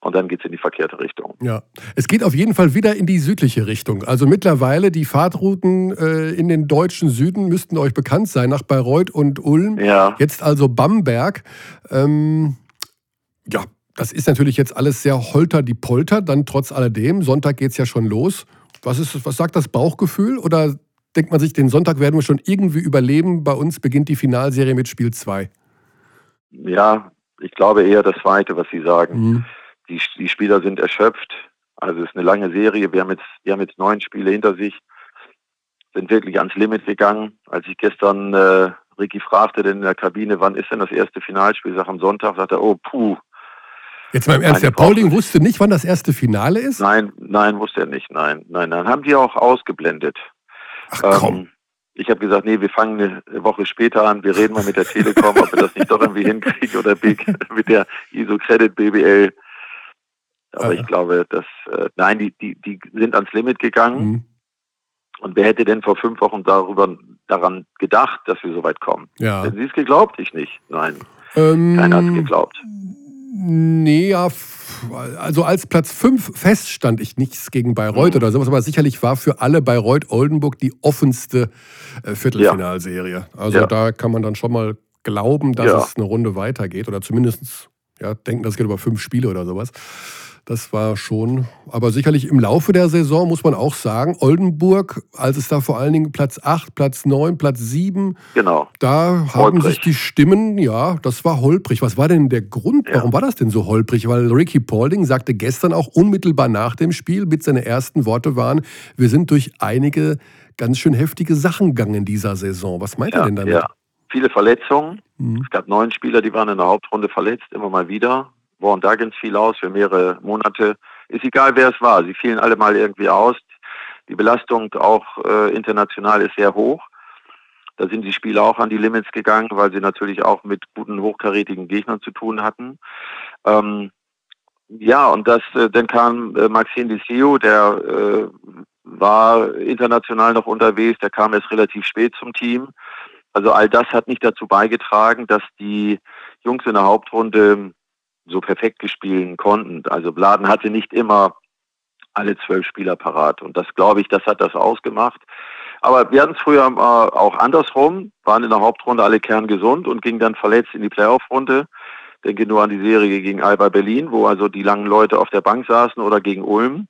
und dann geht es in die verkehrte Richtung. Ja, es geht auf jeden Fall wieder in die südliche Richtung. Also mittlerweile die Fahrtrouten äh, in den deutschen Süden müssten euch bekannt sein, nach Bayreuth und Ulm. Ja. Jetzt also Bamberg. Ähm, ja, das ist natürlich jetzt alles sehr holter die Polter, dann trotz alledem. Sonntag geht es ja schon los. Was, ist, was sagt das Bauchgefühl? Oder denkt man sich, den Sonntag werden wir schon irgendwie überleben? Bei uns beginnt die Finalserie mit Spiel 2. Ja, ich glaube eher das Zweite, was Sie sagen. Mhm. Die, die Spieler sind erschöpft. Also es ist eine lange Serie. Wir haben jetzt, wir haben jetzt neun Spiele hinter sich, sind wirklich ans Limit gegangen. Als ich gestern äh, Ricky fragte denn in der Kabine, wann ist denn das erste Finalspiel? Sag am Sonntag, sagt er, oh puh. Jetzt mal im Ernst, der Pauling wusste nicht, wann das erste Finale ist? Nein, nein, wusste er nicht. Nein, nein, dann haben die auch ausgeblendet. Ach komm. Ähm, ich habe gesagt, nee, wir fangen eine Woche später an, wir reden mal mit der Telekom, ob wir das nicht doch irgendwie hinkriegen oder mit der ISO Credit BBL. Aber ich glaube, dass äh, nein, die, die, die sind ans Limit gegangen. Mhm. Und wer hätte denn vor fünf Wochen darüber daran gedacht, dass wir so weit kommen? Ja. Hätten Sie es geglaubt? Ich nicht. Nein, Ähm, keiner hat es geglaubt. Nee, ja, also als Platz 5 feststand ich nichts gegen Bayreuth Mhm. oder sowas, aber sicherlich war für alle Bayreuth-Oldenburg die offenste äh, Viertelfinalserie. Also Ja. da kann man dann schon mal glauben, dass Ja. es eine Runde weitergeht oder zumindest ja, denken, das geht über fünf Spiele oder sowas. Das war schon, aber sicherlich im Laufe der Saison muss man auch sagen, Oldenburg, als es da vor allen Dingen Platz 8, Platz 9, Platz 7, Genau. da haben Holprig. sich die Stimmen, ja, das war holprig. Was war denn der Grund? Ja. Warum war das denn so holprig? Weil Ricky Paulding sagte gestern auch unmittelbar nach dem Spiel, mit seine ersten Worte waren, wir sind durch einige ganz schön heftige Sachen gegangen in dieser Saison. Was meint er Ja, denn damit? ja. Viele Verletzungen. Mhm. Es gab neun Spieler, die waren in der Hauptrunde verletzt, immer mal wieder. Warren Duggins fiel aus für mehrere Monate. Ist egal, wer es war. Sie fielen alle mal irgendwie aus. Die Belastung auch äh, international ist sehr hoch. Da sind die Spieler auch an die Limits gegangen, weil sie natürlich auch mit guten, hochkarätigen Gegnern zu tun hatten. Ähm, ja, und das, äh, dann kam äh, Maxime Disio, der äh, war international noch unterwegs, der kam erst relativ spät zum Team. Also all das hat nicht dazu beigetragen, dass die Jungs in der Hauptrunde so perfekt gespielen konnten. Also Bladen hatte nicht immer alle zwölf Spieler parat. Und das glaube ich, das hat das ausgemacht. Aber wir hatten es früher äh, auch andersrum, waren in der Hauptrunde alle kerngesund und gingen dann verletzt in die Playoff-Runde. Denke nur an die Serie gegen Alba Berlin, wo also die langen Leute auf der Bank saßen oder gegen Ulm.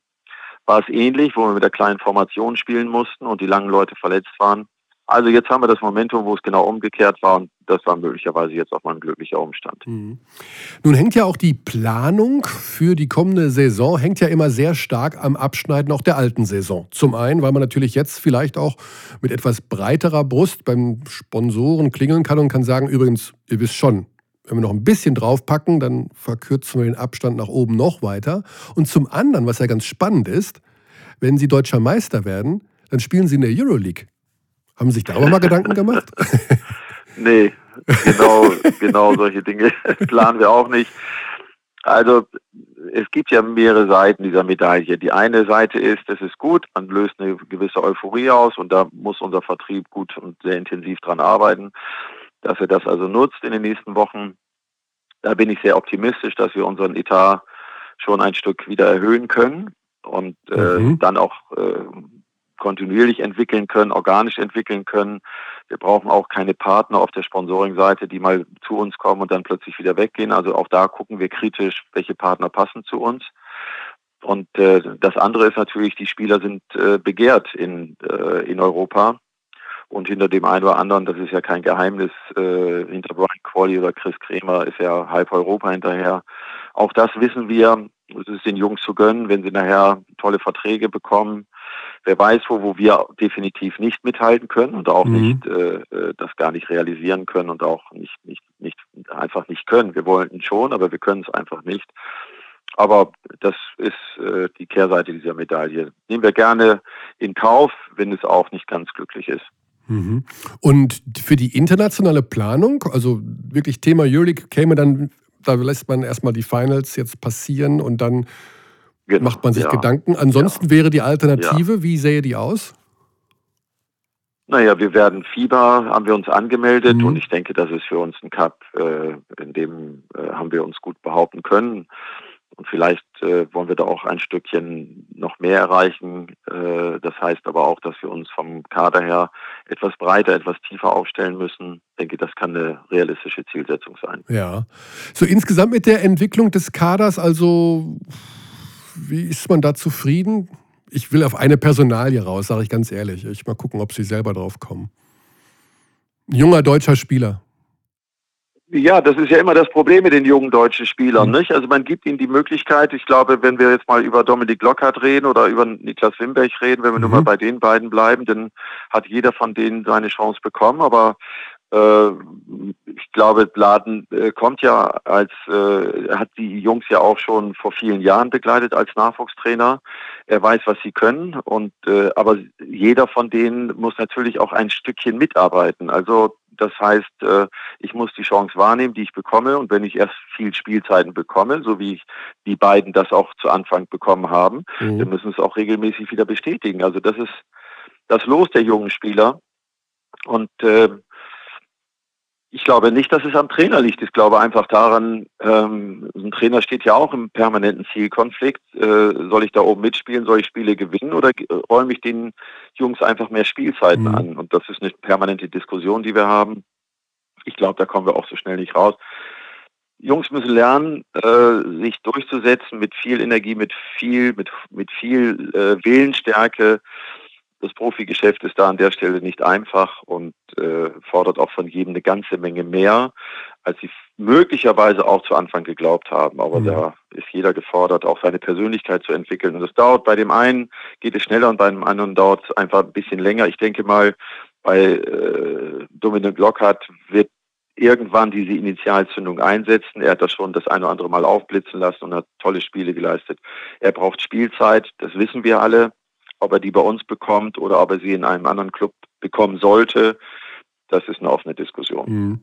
War es ähnlich, wo wir mit der kleinen Formation spielen mussten und die langen Leute verletzt waren. Also jetzt haben wir das Momentum, wo es genau umgekehrt war und das war möglicherweise jetzt auch mal ein glücklicher Umstand. Mhm. Nun hängt ja auch die Planung für die kommende Saison, hängt ja immer sehr stark am Abschneiden auch der alten Saison. Zum einen, weil man natürlich jetzt vielleicht auch mit etwas breiterer Brust beim Sponsoren klingeln kann und kann sagen, übrigens, ihr wisst schon, wenn wir noch ein bisschen draufpacken, dann verkürzen wir den Abstand nach oben noch weiter. Und zum anderen, was ja ganz spannend ist, wenn sie deutscher Meister werden, dann spielen sie in der Euroleague. Haben Sie sich darüber mal Gedanken gemacht? Nee, genau, genau solche Dinge planen wir auch nicht. Also es gibt ja mehrere Seiten dieser Medaille. Die eine Seite ist, es ist gut, man löst eine gewisse Euphorie aus und da muss unser Vertrieb gut und sehr intensiv dran arbeiten, dass er das also nutzt in den nächsten Wochen. Da bin ich sehr optimistisch, dass wir unseren Etat schon ein Stück wieder erhöhen können und äh, Mhm. dann auch äh, kontinuierlich entwickeln können, organisch entwickeln können. Wir brauchen auch keine Partner auf der Sponsoring-Seite, die mal zu uns kommen und dann plötzlich wieder weggehen. Also auch da gucken wir kritisch, welche Partner passen zu uns. Und äh, das andere ist natürlich, die Spieler sind äh, begehrt in, äh, in Europa. Und hinter dem einen oder anderen, das ist ja kein Geheimnis, äh, hinter Brian Qualley oder Chris Kremer ist ja halb Europa hinterher. Auch das wissen wir. Es ist den Jungs zu gönnen, wenn sie nachher tolle Verträge bekommen. Wer weiß, wo, wo wir definitiv nicht mithalten können und auch mhm. nicht äh, äh, das gar nicht realisieren können und auch nicht, nicht, nicht einfach nicht können. Wir wollten schon, aber wir können es einfach nicht. Aber das ist äh, die Kehrseite dieser Medaille. Nehmen wir gerne in Kauf, wenn es auch nicht ganz glücklich ist. Mhm. Und für die internationale Planung, also wirklich Thema Euroleague käme dann, da lässt man erstmal die Finals jetzt passieren und dann genau. macht man sich ja. Gedanken. Ansonsten ja. wäre die Alternative, ja. wie sähe die aus? Naja, wir werden Fieber, haben wir uns angemeldet mhm. und ich denke, das ist für uns ein Cup, äh, in dem äh, haben wir uns gut behaupten können. Und vielleicht äh, wollen wir da auch ein Stückchen noch mehr erreichen. Äh, das heißt aber auch, dass wir uns vom Kader her etwas breiter, etwas tiefer aufstellen müssen. Ich denke, das kann eine realistische Zielsetzung sein. Ja. So insgesamt mit der Entwicklung des Kaders, also wie ist man da zufrieden? Ich will auf eine Personalie raus, sage ich ganz ehrlich. Ich mal gucken, ob Sie selber drauf kommen. junger deutscher Spieler. Ja, das ist ja immer das Problem mit den jungen deutschen Spielern, mhm. nicht? Also man gibt ihnen die Möglichkeit, ich glaube, wenn wir jetzt mal über Dominik Lockhart reden oder über Niklas Wimberg reden, wenn wir mhm. nur mal bei den beiden bleiben, dann hat jeder von denen seine Chance bekommen, aber ich glaube, Laden äh, kommt ja als, äh, hat die Jungs ja auch schon vor vielen Jahren begleitet als Nachwuchstrainer. Er weiß, was sie können und äh, aber jeder von denen muss natürlich auch ein Stückchen mitarbeiten. Also das heißt, äh, ich muss die Chance wahrnehmen, die ich bekomme. Und wenn ich erst viel Spielzeiten bekomme, so wie ich die beiden das auch zu Anfang bekommen haben, mhm. dann müssen es auch regelmäßig wieder bestätigen. Also das ist das Los der jungen Spieler. Und äh, ich glaube nicht, dass es am Trainer liegt. Ich glaube einfach daran, ähm, ein Trainer steht ja auch im permanenten Zielkonflikt. Äh, soll ich da oben mitspielen? Soll ich Spiele gewinnen oder räume ich den Jungs einfach mehr Spielzeiten mhm. an? Und das ist eine permanente Diskussion, die wir haben. Ich glaube, da kommen wir auch so schnell nicht raus. Jungs müssen lernen, äh, sich durchzusetzen mit viel Energie, mit viel, mit, mit viel äh, Willensstärke das Profigeschäft ist da an der Stelle nicht einfach und äh, fordert auch von jedem eine ganze Menge mehr, als sie möglicherweise auch zu Anfang geglaubt haben. Aber mhm. da ist jeder gefordert, auch seine Persönlichkeit zu entwickeln. Und das dauert bei dem einen geht es schneller und bei dem anderen dauert es einfach ein bisschen länger. Ich denke mal, bei äh, Dominic Lockhart wird irgendwann diese Initialzündung einsetzen. Er hat das schon das eine oder andere Mal aufblitzen lassen und hat tolle Spiele geleistet. Er braucht Spielzeit, das wissen wir alle ob er die bei uns bekommt oder ob er sie in einem anderen Club bekommen sollte, das ist eine offene Diskussion. Mhm.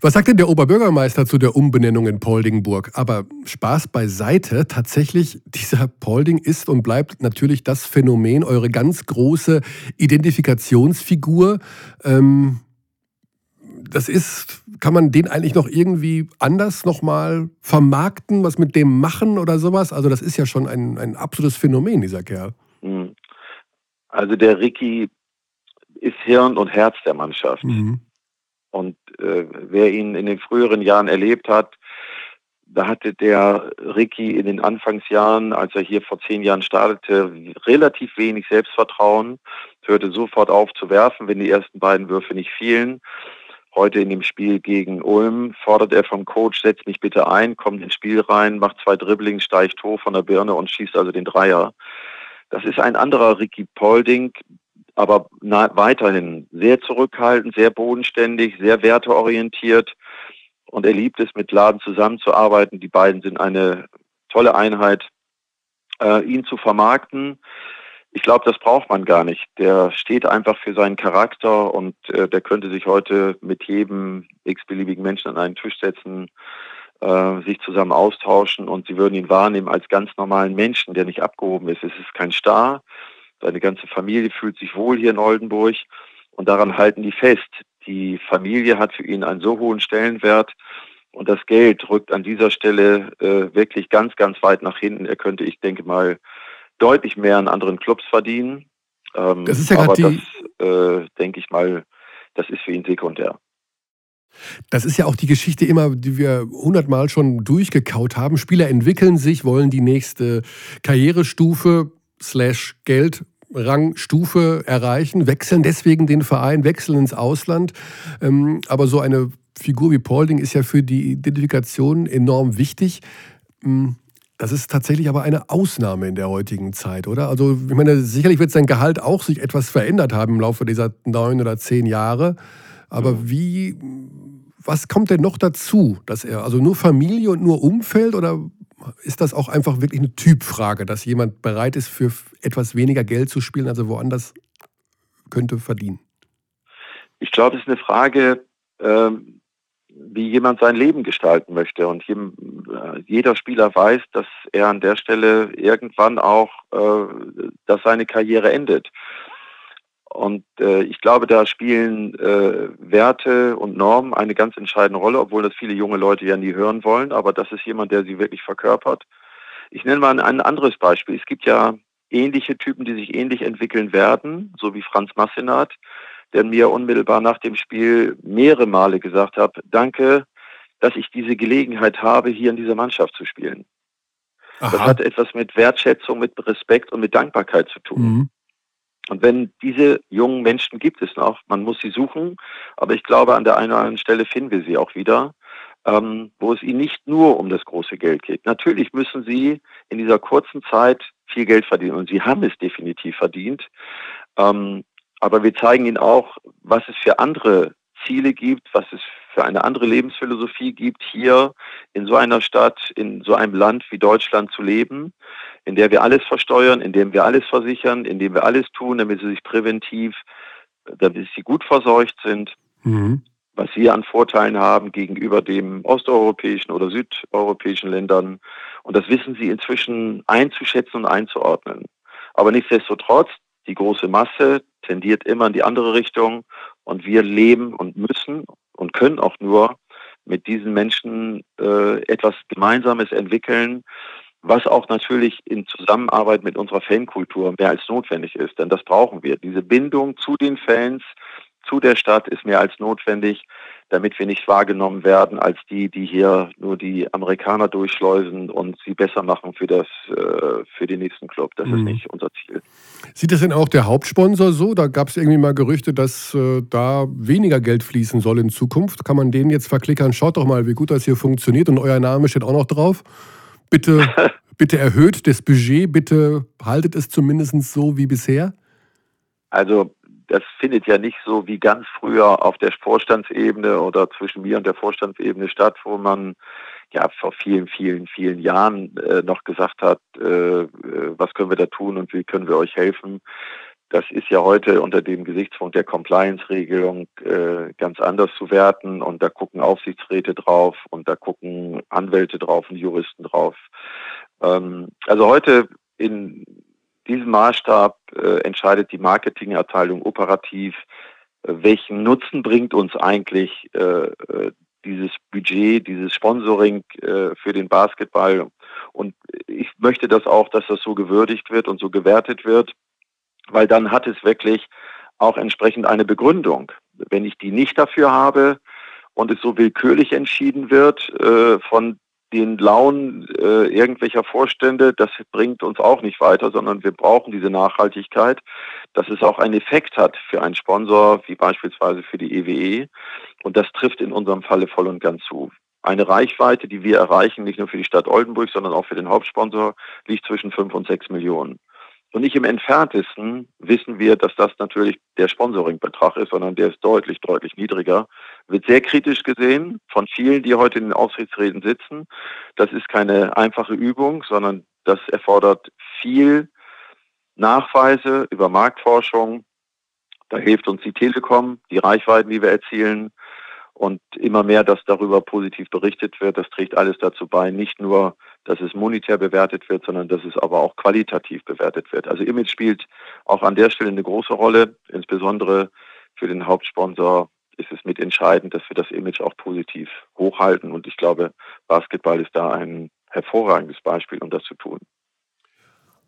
Was sagt denn der Oberbürgermeister zu der Umbenennung in Poldingburg? Aber Spaß beiseite, tatsächlich, dieser Polding ist und bleibt natürlich das Phänomen, eure ganz große Identifikationsfigur. Ähm, das ist, kann man den eigentlich noch irgendwie anders nochmal vermarkten, was mit dem machen oder sowas? Also das ist ja schon ein, ein absolutes Phänomen, dieser Kerl. Hm. Also der Ricky ist Hirn und Herz der Mannschaft. Mhm. Und äh, wer ihn in den früheren Jahren erlebt hat, da hatte der Ricky in den Anfangsjahren, als er hier vor zehn Jahren startete, relativ wenig Selbstvertrauen, hörte sofort auf zu werfen, wenn die ersten beiden Würfe nicht fielen. Heute in dem Spiel gegen Ulm fordert er vom Coach, setz mich bitte ein, kommt ins Spiel rein, macht zwei Dribblings, steigt hoch von der Birne und schießt also den Dreier. Das ist ein anderer Ricky Polding, aber weiterhin sehr zurückhaltend, sehr bodenständig, sehr werteorientiert. Und er liebt es, mit Laden zusammenzuarbeiten. Die beiden sind eine tolle Einheit. Äh, ihn zu vermarkten, ich glaube, das braucht man gar nicht. Der steht einfach für seinen Charakter und äh, der könnte sich heute mit jedem x-beliebigen Menschen an einen Tisch setzen, äh, sich zusammen austauschen und sie würden ihn wahrnehmen als ganz normalen Menschen, der nicht abgehoben ist. Es ist kein Star. Seine ganze Familie fühlt sich wohl hier in Oldenburg und daran halten die fest. Die Familie hat für ihn einen so hohen Stellenwert und das Geld rückt an dieser Stelle äh, wirklich ganz, ganz weit nach hinten. Er könnte, ich denke mal, deutlich mehr in anderen Clubs verdienen. Ähm, das ist ja aber die, das, äh, denke ich mal, das ist für ihn sekundär. Das ist ja auch die Geschichte immer, die wir hundertmal schon durchgekaut haben. Spieler entwickeln sich, wollen die nächste Karrierestufe slash Geldrangstufe erreichen, wechseln deswegen den Verein, wechseln ins Ausland. Ähm, aber so eine Figur wie Paulding ist ja für die Identifikation enorm wichtig. Das ist tatsächlich aber eine Ausnahme in der heutigen Zeit, oder? Also, ich meine, sicherlich wird sein Gehalt auch sich etwas verändert haben im Laufe dieser neun oder zehn Jahre. Aber mhm. wie, was kommt denn noch dazu, dass er, also nur Familie und nur Umfeld oder ist das auch einfach wirklich eine Typfrage, dass jemand bereit ist, für etwas weniger Geld zu spielen, also woanders könnte verdienen? Ich glaube, es ist eine Frage, ähm, wie jemand sein Leben gestalten möchte. Und äh, jeder Spieler weiß, dass er an der Stelle irgendwann auch, äh, dass seine Karriere endet. Und äh, ich glaube, da spielen äh, Werte und Normen eine ganz entscheidende Rolle, obwohl das viele junge Leute ja nie hören wollen. Aber das ist jemand, der sie wirklich verkörpert. Ich nenne mal ein anderes Beispiel. Es gibt ja ähnliche Typen, die sich ähnlich entwickeln werden, so wie Franz Massenat, der mir unmittelbar nach dem Spiel mehrere Male gesagt hat, danke, dass ich diese Gelegenheit habe, hier in dieser Mannschaft zu spielen. Aha. Das hat etwas mit Wertschätzung, mit Respekt und mit Dankbarkeit zu tun. Mhm. Und wenn diese jungen Menschen gibt es noch, man muss sie suchen, aber ich glaube, an der einen oder anderen Stelle finden wir sie auch wieder, ähm, wo es ihnen nicht nur um das große Geld geht. Natürlich müssen sie in dieser kurzen Zeit viel Geld verdienen und sie haben es definitiv verdient. Ähm, aber wir zeigen ihnen auch, was es für andere Ziele gibt, was es für eine andere Lebensphilosophie gibt, hier in so einer Stadt, in so einem Land wie Deutschland zu leben, in der wir alles versteuern, in dem wir alles versichern, in dem wir alles tun, damit sie sich präventiv, damit sie gut verseucht sind. Mhm. Was wir an Vorteilen haben gegenüber den osteuropäischen oder südeuropäischen Ländern. Und das wissen sie inzwischen einzuschätzen und einzuordnen. Aber nichtsdestotrotz, die große Masse tendiert immer in die andere Richtung und wir leben und müssen und können auch nur mit diesen Menschen äh, etwas Gemeinsames entwickeln, was auch natürlich in Zusammenarbeit mit unserer Fankultur mehr als notwendig ist. Denn das brauchen wir. Diese Bindung zu den Fans, zu der Stadt ist mehr als notwendig, damit wir nicht wahrgenommen werden als die, die hier nur die Amerikaner durchschleusen und sie besser machen für, das, äh, für den nächsten Club. Das mhm. ist nicht unser Ziel. Sieht das denn auch der Hauptsponsor so? Da gab es irgendwie mal Gerüchte, dass äh, da weniger Geld fließen soll in Zukunft. Kann man denen jetzt verklickern? Schaut doch mal, wie gut das hier funktioniert und euer Name steht auch noch drauf. Bitte, bitte erhöht das Budget, bitte haltet es zumindest so wie bisher. Also das findet ja nicht so wie ganz früher auf der Vorstandsebene oder zwischen mir und der Vorstandsebene statt, wo man ja vor vielen, vielen, vielen Jahren äh, noch gesagt hat, äh, äh, was können wir da tun und wie können wir euch helfen. Das ist ja heute unter dem Gesichtspunkt der Compliance-Regelung äh, ganz anders zu werten und da gucken Aufsichtsräte drauf und da gucken Anwälte drauf und Juristen drauf. Ähm, also heute in diesem Maßstab äh, entscheidet die Marketingabteilung operativ, äh, welchen Nutzen bringt uns eigentlich äh, äh, dieses Budget, dieses Sponsoring äh, für den Basketball. Und ich möchte das auch, dass das so gewürdigt wird und so gewertet wird, weil dann hat es wirklich auch entsprechend eine Begründung. Wenn ich die nicht dafür habe und es so willkürlich entschieden wird äh, von den Launen äh, irgendwelcher Vorstände, das bringt uns auch nicht weiter, sondern wir brauchen diese Nachhaltigkeit, dass es auch einen Effekt hat für einen Sponsor, wie beispielsweise für die EWE. E. Und das trifft in unserem Falle voll und ganz zu. Eine Reichweite, die wir erreichen, nicht nur für die Stadt Oldenburg, sondern auch für den Hauptsponsor, liegt zwischen fünf und sechs Millionen. Und nicht im entferntesten wissen wir, dass das natürlich der Sponsoringbetrag ist, sondern der ist deutlich, deutlich niedriger. Wird sehr kritisch gesehen von vielen, die heute in den Aufsichtsräten sitzen. Das ist keine einfache Übung, sondern das erfordert viel Nachweise über Marktforschung. Da hilft uns die Telekom, die Reichweiten, die wir erzielen. Und immer mehr, dass darüber positiv berichtet wird, das trägt alles dazu bei, nicht nur dass es monetär bewertet wird, sondern dass es aber auch qualitativ bewertet wird. Also Image spielt auch an der Stelle eine große Rolle, insbesondere für den Hauptsponsor ist es mitentscheidend, dass wir das Image auch positiv hochhalten. Und ich glaube, Basketball ist da ein hervorragendes Beispiel, um das zu tun.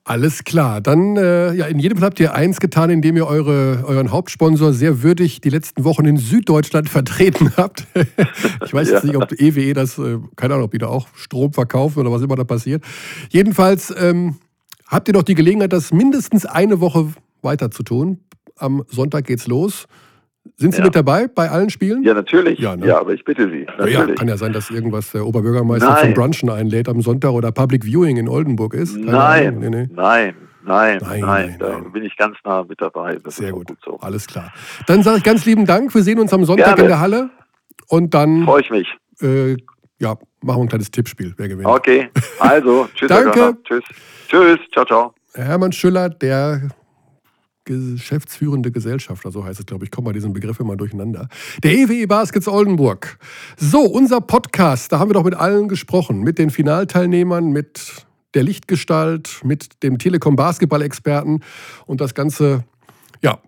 Alles klar. Dann, äh, ja, in jedem Fall habt ihr eins getan, indem ihr eure, euren Hauptsponsor sehr würdig die letzten Wochen in Süddeutschland vertreten habt. ich weiß ja. jetzt nicht, ob EWE das, äh, keine Ahnung, ob die da auch Strom verkaufen oder was immer da passiert. Jedenfalls ähm, habt ihr doch die Gelegenheit, das mindestens eine Woche weiter zu tun. Am Sonntag geht's los. Sind Sie ja. mit dabei bei allen Spielen? Ja, natürlich. Ja, ne? ja aber ich bitte Sie. Ja, kann ja sein, dass irgendwas der Oberbürgermeister nein. zum Brunchen einlädt am Sonntag oder Public Viewing in Oldenburg ist. nein, nee, nee. nein, nein, nein, nein, Da bin ich ganz nah mit dabei. Das Sehr gut. gut so. Alles klar. Dann sage ich ganz lieben Dank. Wir sehen uns am Sonntag Gerne. in der Halle. Und dann. Freue ich mich. Äh, ja, machen wir ein kleines Tippspiel. Wer gewinnt? Okay, also, tschüss. Danke. Tschüss. Tschüss. Ciao, ciao. Hermann Schüller, der geschäftsführende Gesellschafter, so heißt es, glaube ich. Ich komme bei diesem Begriff immer durcheinander. Der EWE Baskets Oldenburg. So, unser Podcast, da haben wir doch mit allen gesprochen. Mit den Finalteilnehmern, mit der Lichtgestalt, mit dem Telekom-Basketball-Experten und das Ganze, ja,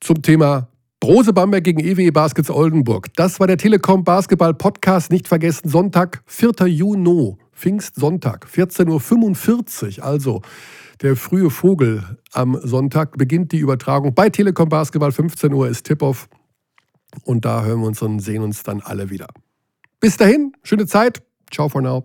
zum Thema Brose Bamberg gegen EWE Baskets Oldenburg. Das war der Telekom Basketball Podcast. Nicht vergessen, Sonntag, 4. Juni, Pfingstsonntag, 14.45 Uhr. Also der frühe Vogel am Sonntag beginnt die Übertragung bei Telekom Basketball. 15 Uhr ist Tip-Off. Und da hören wir uns und sehen uns dann alle wieder. Bis dahin, schöne Zeit. Ciao for now.